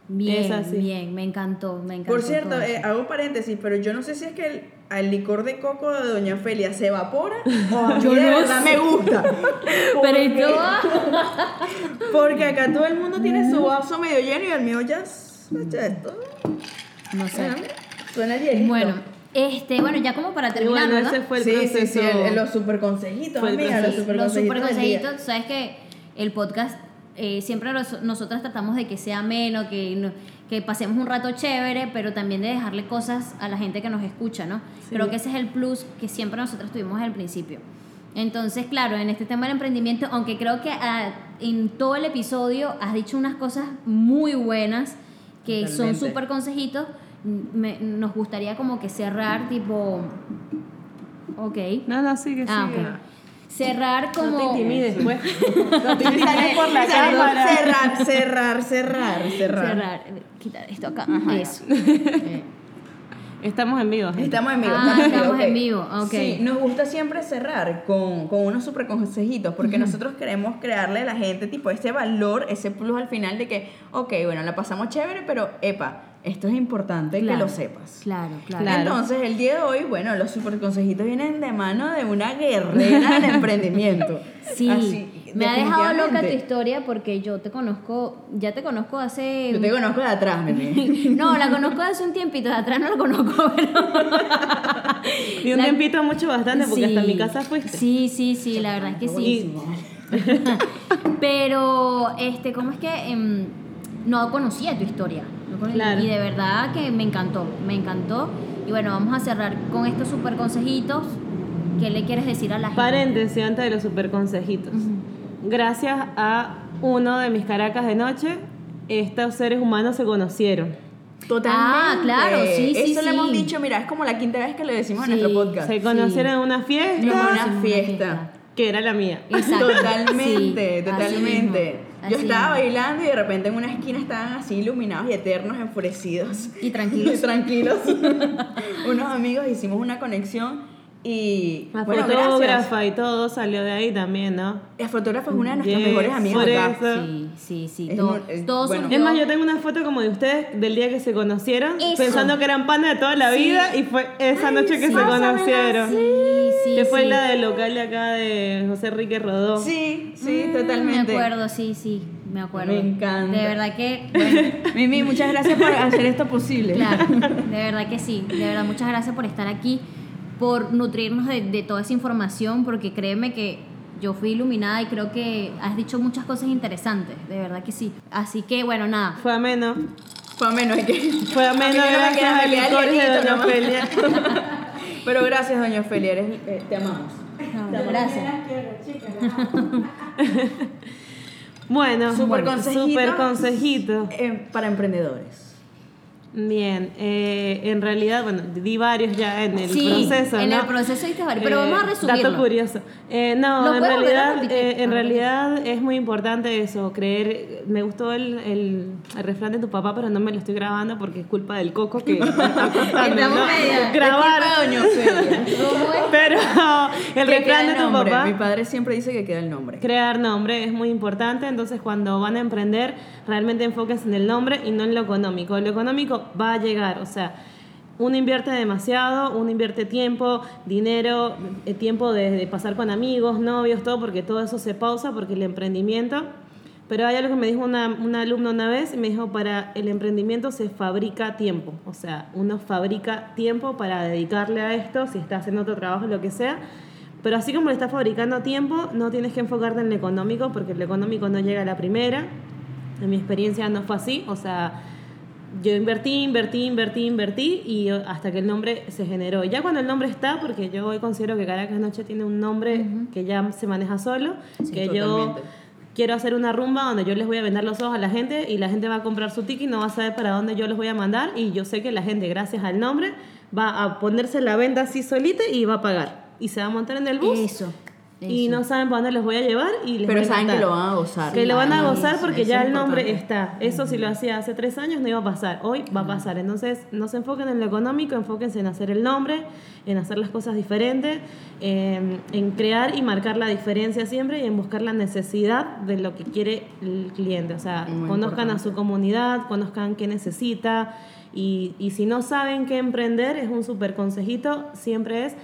Bien, Es así. bien, me encantó, me encantó. Por cierto, eh, hago paréntesis, pero yo no sé si es que el, al licor de coco de Doña Felia se evapora o a mí Yo de no verdad sé. me gusta. Pero ¿y tú? Porque acá todo el mundo tiene su vaso medio lleno y el mío ya es ya esto. No sé. Suena hielito. Bueno, este, bueno, ya como para terminar, bueno, ¿no? ese fue el sí, proceso. sí, sí, el- el- los super consejitos, amiga, los super los super consejitos. del día. consejitos, sabes que el podcast eh, siempre nos- nosotras tratamos de que sea ameno, que, no- que pasemos un rato chévere, pero también de dejarle cosas a la gente que nos escucha, ¿no? Creo que ese es el plus que siempre nosotros tuvimos al principio. Entonces, claro, en este tema del emprendimiento, aunque creo que ah, en todo el episodio has dicho unas cosas muy buenas que son súper consejitos, me- nos gustaría como que cerrar tipo... Ok. No, no, sigue, Ah, sigue. Cerrar como... No te intimides, pues. No te intimides por la Cerrar, cámara. cerrar, cerrar, cerrar, cerrar. Cerrar. Quitar esto acá. Ajá. Eso. Estamos en vivo. gente. Estamos en vivo. Ah, estamos en vivo. Sí, nos gusta siempre cerrar con, con unos super consejitos porque nosotros queremos crearle a la gente tipo ese valor, ese plus al final de que, ok, bueno, la pasamos chévere, pero epa, esto es importante que Claro, lo sepas. Claro, claro. Entonces, el día de hoy, bueno, los super consejitos vienen de mano de una guerrera del emprendimiento. Sí, Así, me ha dejado loca tu historia porque yo te conozco, ya te conozco hace... Yo te conozco de atrás, Mimi. No, la conozco hace un tiempito, de atrás no la conozco, pero... Y un La- tiempito mucho bastante porque hasta mi casa fuiste. Sí, sí, sí, la verdad es que sí. Pero, este, ¿cómo es que em, no conocía tu historia? No Claro. Y de verdad que me encantó, me encantó. Y bueno, vamos a cerrar con estos super consejitos. ¿Qué le quieres decir a la gente? Paréntesis antes de los super consejitos. Gracias a uno de mis caracas de noche, estos seres humanos se conocieron. Totalmente. Ah, claro, sí, sí, Eso le sí. hemos dicho, mira, es como la quinta vez que le decimos Sí, en nuestro podcast. Se conocieron en una fiesta una fiesta. que era la mía. Exacto. Totalmente, Sí, así totalmente. Yo así estaba bailando y de repente en una esquina estaban así iluminados y eternos, enfurecidos. Y tranquilos. tranquilos. Unos amigos hicimos una conexión y. La bueno, fotógrafa gracias. y todo salió de ahí también, ¿no? La fotógrafa es una de nuestras Yes, mejores amigas por acá. eso. Sí, sí, sí. Es todo, es- todo bueno. surgió- Es más, yo tengo una foto como de ustedes del día que se conocieron, Eso. pensando que eran panas de toda la vida y fue esa noche que sí, se conocieron. Sí, sí, Que fue sí. la del local de acá de José Enrique Rodó. Sí, sí, Mm, totalmente. Me acuerdo, sí, sí, me acuerdo. Me encanta. De verdad que, Mimi, muchas gracias por hacer esto posible. claro, de verdad que sí. De verdad, muchas gracias por estar aquí, por nutrirnos de, de toda esa información, porque créeme que yo fui iluminada y creo que has dicho muchas cosas interesantes, de verdad que sí. Así que, bueno, nada. Fue ameno. Fue menos que. Fue ameno A gracias queda- me al queda licor de hielito Doña. Ofelia. Pero gracias, doña Ofelia, eres, eh, te amamos. No, gracias. Bueno, Super bueno, consejito. super consejito. Eh, para emprendedores. Bien, eh, en realidad, bueno, di varios ya en el Sí, proceso. en ¿no? el proceso diste varios, pero Eh, vamos a resumirlo. Dato curioso. Eh, no, ¿Lo en realidad, eh, en Ah, realidad es muy importante eso, creer. Me gustó el, el, el refrán de tu papá, pero no me lo estoy grabando porque es culpa del coco que está costando, media- grabar. Pero el Que refrán de tu nombre. papá. Mi padre siempre dice que queda el nombre. Crear nombre es muy importante, entonces cuando van a emprender, realmente enfóquense en el nombre y no en lo económico. Lo económico va a llegar, o sea, uno invierte demasiado, uno invierte tiempo, dinero, eh, tiempo de, pasar con amigos, novios, todo, porque todo eso se pausa, porque el emprendimiento... Pero hay algo que me dijo una, una alumna una vez, y me dijo, para el emprendimiento se fabrica tiempo, o sea, uno fabrica tiempo para dedicarle a esto, si está haciendo otro trabajo, lo que sea, pero así como le estás fabricando tiempo, no tienes que enfocarte en lo económico, porque lo económico no llega a la primera. En mi experiencia no fue así, o sea, yo invertí, invertí, invertí, invertí y yo- hasta que el nombre se generó. Ya cuando el nombre está, porque yo hoy considero que Caracas Noche tiene un nombre que ya se maneja solo, que yo quiero hacer una rumba donde yo les voy a vender los ojos a la gente y la gente va a comprar su ticket y no va a saber para dónde yo los voy a mandar y yo sé que la gente, gracias al nombre, va a ponerse la venda así solita y va a pagar. Y se va a montar en el bus Eso. Y no saben para dónde los voy a llevar y les Pero voy a saben que lo van a gozar. Que lo van a gozar porque eso ya el nombre importante. está. Eso si lo hacía hace tres años no iba a pasar. Hoy va a pasar. Entonces no se enfoquen en lo económico, enfóquense en hacer el nombre, en hacer las cosas diferentes, en, en crear y marcar la diferencia siempre y en buscar la necesidad de lo que quiere el cliente. O sea, Muy conozcan a importante. su comunidad, conozcan qué necesita y, y si no saben qué emprender, es un súper consejito, siempre es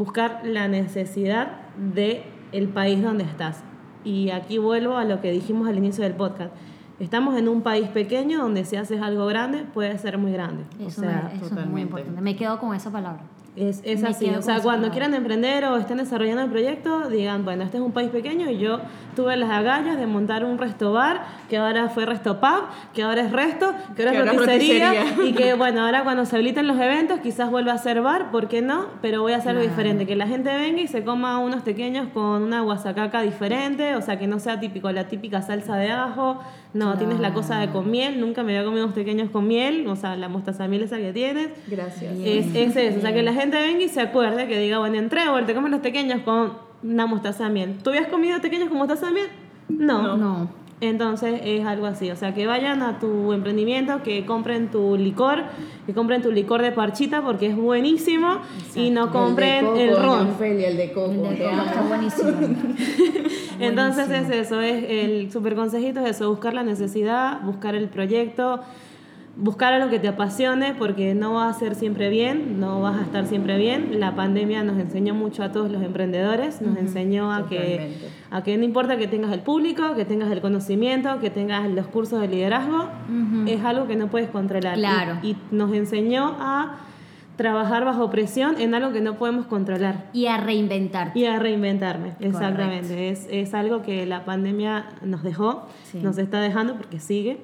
buscar la necesidad de el país donde estás. Y aquí vuelvo a lo que dijimos al inicio del podcast. Estamos en un país pequeño donde si haces algo grande puede ser muy grande. Eso, o sea, eso es muy importante. Me quedo con esa palabra. Es, es así. O sea, cuando quieran emprender o estén desarrollando el proyecto, digan, bueno, este es un país pequeño y yo tuve las agallas de montar un resto bar, que ahora fue resto pub, que ahora es resto, que ahora Que es roticería. y que bueno, ahora cuando se habiliten los eventos quizás vuelva a ser bar, ¿por qué no? Pero voy a hacer algo diferente, que la gente venga y se coma unos pequeños con una guasacaca diferente, o sea, que no sea típico, la típica salsa de ajo, no, tienes la cosa de con miel, nunca me había comido unos pequeños con miel, o sea, la mostaza de miel esa que tienes. Gracias. Es, es eso, o sea, que la gente venga y se acuerde, que diga, bueno, entré, te comes los pequeños con una mostaza miel. ¿Tú habías comido pequeños con mostaza miel? No. No. Entonces es algo así, o sea, que vayan a tu emprendimiento, que compren tu licor, que compren tu licor de parchita porque es buenísimo y no compren el, ron. Ophelia, el de coco. El de coco está buenísimo. Entonces es eso, es el super consejito es eso, buscar la necesidad, buscar el proyecto, buscar algo que te apasione porque no va a ser siempre bien, no vas a estar siempre bien. La pandemia nos enseñó mucho a todos los emprendedores, nos enseñó a que, a que no importa que tengas el público, que tengas el conocimiento, que tengas los cursos de liderazgo, es algo que no puedes controlar. Y- Claro. y nos enseñó a trabajar bajo presión en algo que no podemos controlar. Y a reinventarte. Y a reinventarme, exactamente. Es, es algo que la pandemia nos dejó, Sí. nos está dejando porque sigue,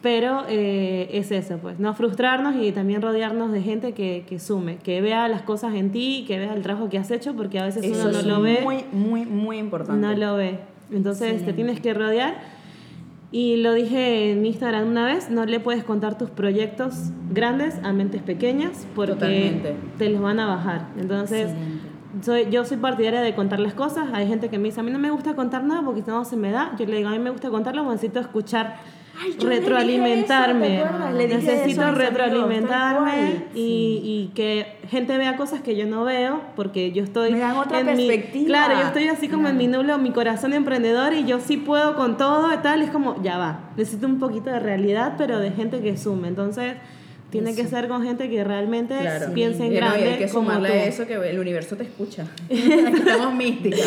pero eh, es eso, pues, no frustrarnos y también rodearnos de gente que, que sume, que vea las cosas en ti, que vea el trabajo que has hecho, porque a veces Eso uno no es lo ve, muy, muy, muy importante. no lo ve. Entonces te tienes que rodear. Y lo dije en Instagram una vez, no le puedes contar tus proyectos grandes a mentes pequeñas porque Totalmente. te los van a bajar. Entonces, Excelente. soy, yo soy partidaria de contar las cosas. Hay gente que me dice, a mí no me gusta contar nada porque no se me da. Yo le digo, a mí me gusta contarlo, necesito escuchar, Ay, retroalimentarme. necesito amigos, retroalimentarme y, y que gente vea cosas que yo no veo porque yo estoy... Me dan otra en mi- claro, yo estoy así como en mi nublo, mi corazón emprendedor y yo sí puedo con todo y tal. Es como, ya va, necesito un poquito de realidad, pero de gente que sume. Entonces... Tiene que ser con gente que realmente Claro. piense en y grande. hay que como sumarle tú. a eso que el universo te escucha. Estamos místicas.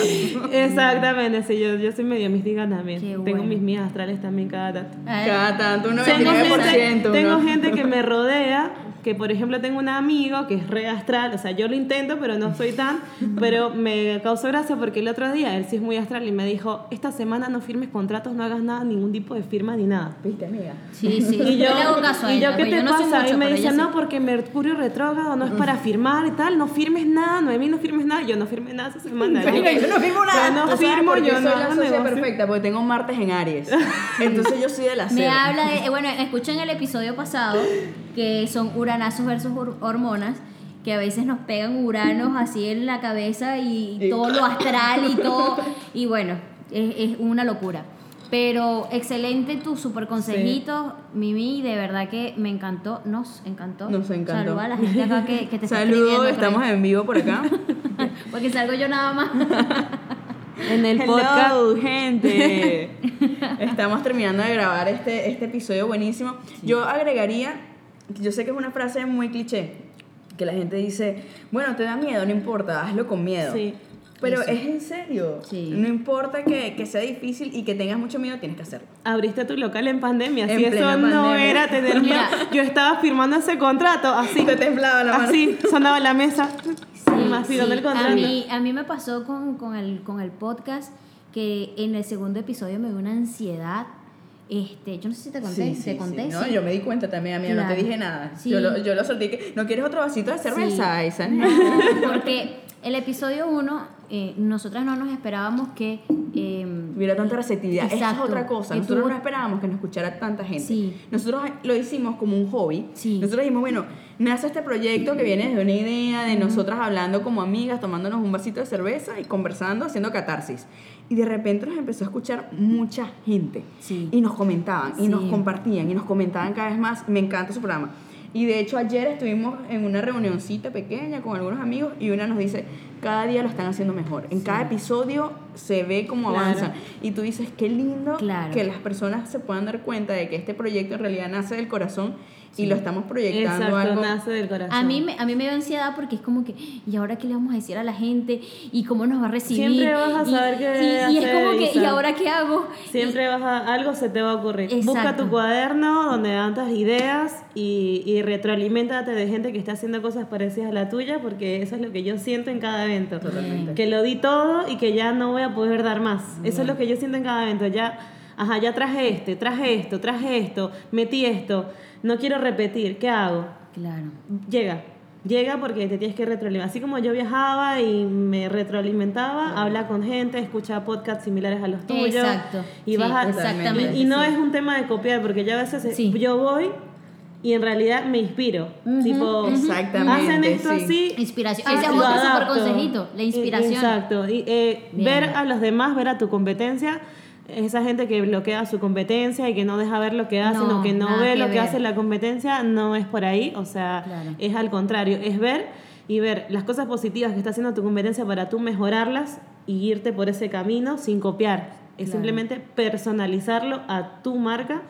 Exactamente, sí, yo, yo soy medio mística también. Qué Tengo bueno. mis mías astrales también cada tanto. Ay, Cada tanto, un Tengo 99%. gente, tengo gente que me rodea, que por ejemplo tengo un amigo que es re astral, o sea, yo lo intento, pero no soy tan, pero me causó gracia porque el otro día él sí es muy astral y me dijo, esta semana no firmes contratos, no hagas nada, ningún tipo de firma ni nada. ¿Viste, amiga? Sí, sí. Y yo, le hago caso a y ella, yo ¿qué pues te yo no sé pasa? mucho, y me dice, no, sí. porque Mercurio retrógrado no es para firmar y tal, no firmes nada, Noemí, no firmes nada. Yo no firmé nada esa semana. Amiga, yo no firmo nada. Yo no ¿Tú sabes firmo, qué yo soy no la socia negocio. perfecta porque tengo Martes en Aries. Entonces yo soy de la Me habla de, bueno, escuchen el episodio pasado, que son uranazos versus hor- hormonas, que a veces nos pegan uranos así en la cabeza y, Y- todo lo astral y todo, y bueno, es, es una locura. Pero excelente tu super consejito, Mimi, de verdad que me encantó, nos encantó. Nos encantó. Saluda a la gente acá que, que te está Saludos, estamos creo. en vivo por acá. Porque salgo yo nada más. En el podcast. Hello, gente. Estamos terminando de grabar este, este episodio buenísimo. Yo agregaría, yo sé que es una frase muy cliché, que la gente dice, bueno, te da miedo, no importa, hazlo con miedo. Sí. Pero Eso. es en serio. Sí. No importa que, que sea difícil y que tengas mucho miedo, tienes que hacerlo. Abriste tu local en pandemia. En Si eso plena no pandemia. era tener miedo. Yo estaba firmando ese contrato así. Te temblaba la mano. Así, sonaba la mesa. Sí, más sí. el contrato. A mí, a mí me pasó con, con, el, con el podcast que en el segundo episodio me dio una ansiedad Este, yo no sé si te conté, Sí, sí, te sí. conté. No, yo me di cuenta también, amiga, no Claro. te dije nada. Sí. Yo, lo, yo lo solté que, ¿no quieres otro vasito de cerveza? No, porque el episodio 1, nosotras no nos esperábamos que... eh, Hubiera tanta receptividad. Esa es otra cosa. Nosotros tuvo- no esperábamos que nos escuchara tanta gente. Sí. Nosotros lo hicimos como un hobby. Sí. Nosotros dijimos, bueno, nace este proyecto que viene de una idea de nosotras hablando como amigas, tomándonos un vasito de cerveza y conversando, haciendo catarsis. Y de repente nos empezó a escuchar mucha gente. Sí. Y nos comentaban, y nos compartían, y nos comentaban cada vez más. Me encanta su programa. Y de hecho ayer estuvimos en una reunioncita pequeña con algunos amigos y una nos dice, cada día lo están haciendo mejor. En cada episodio se ve cómo Claro. avanzan. Y tú dices, qué lindo Claro. que las personas se puedan dar cuenta de que este proyecto en realidad nace del corazón y lo estamos proyectando Exacto, algo. nace del corazón. A mí, me, a mí me dio ansiedad porque es como que, ¿y ahora qué le vamos a decir a la gente? ¿Y cómo nos va a recibir? Siempre vas a Y- saber qué y, y es como que, ¿y ahora qué hago? Siempre vas a, algo se te va a ocurrir. Busca Exacto. tu cuaderno donde das ideas y, y retroalimentate de gente que está haciendo cosas parecidas a la tuya, porque eso es lo que yo siento en cada evento. Totalmente. Que lo di todo y que ya no voy a poder dar más. Eso es lo que yo siento en cada evento. Ya, ajá, ya traje este, traje esto, traje esto, metí esto, no quiero repetir, ¿qué hago? Claro. Llega, llega porque te tienes que retroalimentar. Así como yo viajaba y me retroalimentaba, habla con gente, escucha podcasts similares a los tuyos. Exacto. Y Sí, vas a- exactamente, Y, y no sí. es un tema de copiar, porque yo a veces Sí. yo voy y en realidad me inspiro. Tipo, Exactamente, hacen esto sí. así. Inspiración. Ese es otro súper consejito, la I- inspiración. Exacto. Y, eh, ver a los demás, ver a tu competencia. Esa gente que bloquea su competencia y que no deja ver lo que hace, No, sino que no ve que lo que hace la competencia, no es por ahí. O sea, Claro. es al contrario, es ver y ver las cosas positivas que está haciendo tu competencia para tú mejorarlas y irte por ese camino sin copiar. Es Claro. simplemente personalizarlo a tu marca.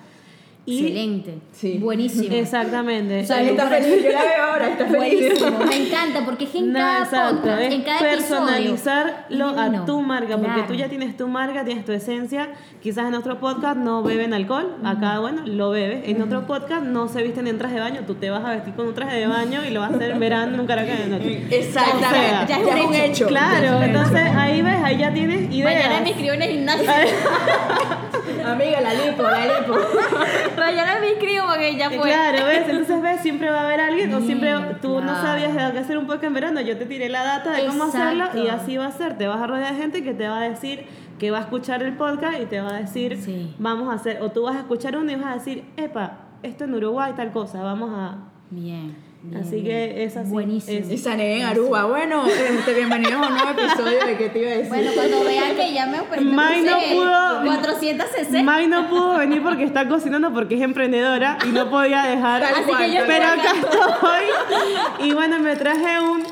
Y Excelente. Sí. Buenísimo. Exactamente. O sea, Está feliz, yo la veo ahora, está feliz. Buenísimo. Me encanta porque es que en No, cada exacto, podcast, es en cada episodio. personalizarlo Divino. a tu marca, porque Claro. tú ya tienes tu marca, tienes tu esencia. Quizás en otro podcast no beben alcohol, acá, bueno, lo bebes. En otro podcast no se visten en traje de baño, tú te vas a vestir con un traje de baño y lo vas a hacer en verano en un Caracas de noche. Exactamente, O sea, ya es un hecho. Claro, entonces ahí ves, ahí ya tienes ideas. Mañana me inscribo en el gimnasio. Amiga, la lipo, la lipo. Mañana me inscribo porque ya Eh, fue. Claro, ¿ves? Entonces, ¿ves? Siempre va a haber alguien, o siempre tú no sabías de qué hacer un podcast en verano, yo te tiré la data de cómo hacerlo y así va a ser. Te vas a rodear de gente que te va a decir que va a escuchar el podcast y te va a decir, Sí. vamos a hacer, o tú vas a escuchar uno y vas a decir, epa, esto en Uruguay, tal cosa, vamos a... Bien. Bien, Así que es así, Buenísimo. Y Sané en Aruba. Bueno, este, bienvenidos a un nuevo episodio de ¿Qué te iba a decir? Bueno, cuando vean que ya me, me May no pudo- 460. Mai no pudo venir porque está cocinando porque es emprendedora y no podía dejar. Tal Así que yo Pero acá estoy. Y bueno, me traje un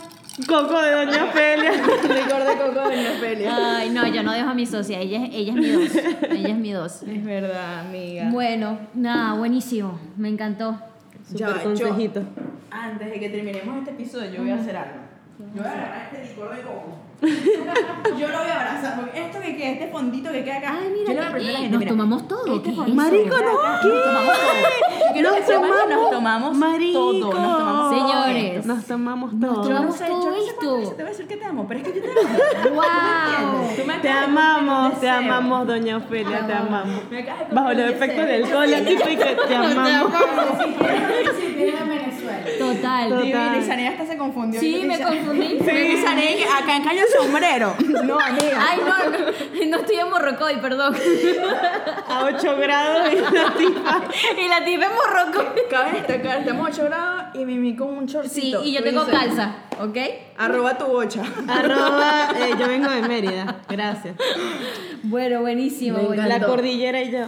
coco de Doña Ofelia. Licor de coco de Doña Ofelia. Ay, no, yo no dejo a mi socia, ella, es- ella es mi dos. Ella es mi dos. Es verdad, amiga. Bueno, nada, buenísimo. Me encantó. Ya, Super yo- consejito. Antes de que terminemos este episodio, yo voy a hacer algo. Yo voy a agarrar este licor de coco. yo lo voy a abrazar, porque esto que queda, este fondito que queda acá. Ay, mira, yo le voy a que- preguntar a la gente, nos mira, tomamos todo, Este ¿qué Marico, no, ¿qué? Nos tomamos todo. Yo quiero Nos que sepan que nos tomamos- tomamos Marico. todo. Nos tomamos todo Señores. esto. Nos tomamos Nos todo. Yo no tomamos sé, todo yo no sé esto. cuántas veces te voy a decir que te amo, pero es que yo te amo. ¡Wow! Tú me Te amamos, te amamos, Doña Ofelia, te amamos. Bajo los efectos del alcohol, aquí estoy que te amamos. Total. Total. Y Sané hasta se confundió. Sí, Y me confundí. Sí, Sané, que acá en caño sombrero. No, amiga. Ay, no, no, no estoy en Morrocoy, perdón. A 8 grados y la tipa. Y la tipa en Morrocoy. Cabe destacar, estamos a 8 grados y Mimi con un Sí, shortcito. y yo tengo dices, calza, ¿ok? Arroba tu bocha. Arroba, eh, yo vengo de Mérida. Gracias. Bueno, buenísimo. La cordillera y yo.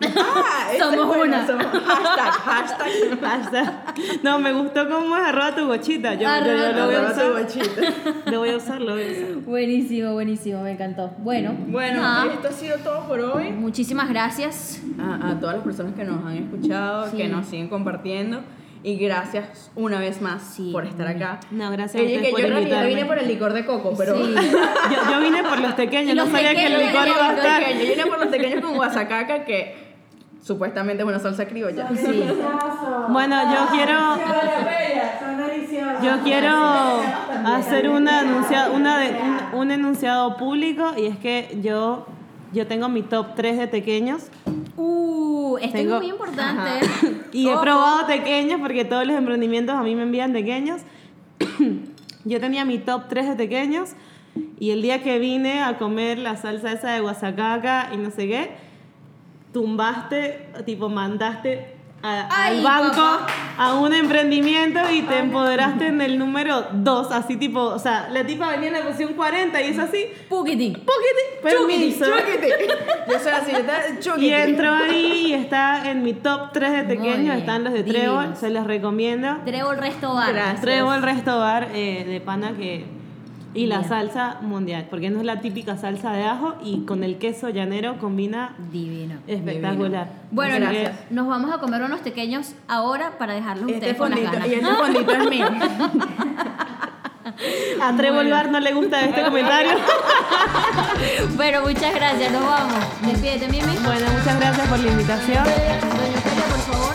Ah, Somos es buena, una. somos- hashtag, hashtag. Basta. No, me gustó cómo es arroba tu bochita. Yo, yo- yo lo voy a usar. bochita. Lo voy a usar, lo voy a usar. Buenísimo, buenísimo, me encantó. Bueno, Bueno, nada, esto ha sido todo por hoy. muchísimas gracias. A, a todas las personas que nos han escuchado, Sí. que nos siguen compartiendo. Y gracias una vez más Sí, por estar acá. No, gracias a Oye, ustedes que por yo realidad vine por el licor de coco, pero. Sí. Yo, yo vine por los pequeños, no sabía que el licor iba a estar. Yo vine por los pequeños con guasacaca, que supuestamente es una salsa criolla. Sí. Bueno, yo quiero. Yo quiero hacer una anuncia, una de- un, un enunciado público y es que yo, yo tengo mi top 3 de pequeños. Uh, esto Tengo- es muy importante. Y he Ojo. probado pequeños porque todos los emprendimientos a mí me envían pequeños. Yo tenía mi top 3 de pequeños y el día que vine a comer la salsa esa de guasacaca y no sé qué, tumbaste, tipo mandaste a- Ay, al banco papá. a un emprendimiento y te empoderaste en el número 2, así tipo, o sea, la tipa venía en la posición 40 y es así, Puquitín. poquete, permiso. Yo soy así, está Y entró ahí y está en mi top 3 de pequeños, están los de. Trébol, se los recomiendo. Trébol Resto Bar. Gracias. Trébol Resto Bar eh, de pana que... Y la Bien. salsa mundial, porque no es la típica salsa de ajo y con el queso llanero combina Divino. espectacular. Bueno, Así nos, Gracias. vamos a comer unos pequeños ahora para dejarlos Y ustedes este con las ganas. y este fondito es mío. a Bar no le gusta este comentario. Bueno, muchas gracias, nos vamos. Despídete, Mimi. bueno, muchas gracias por la invitación. Doña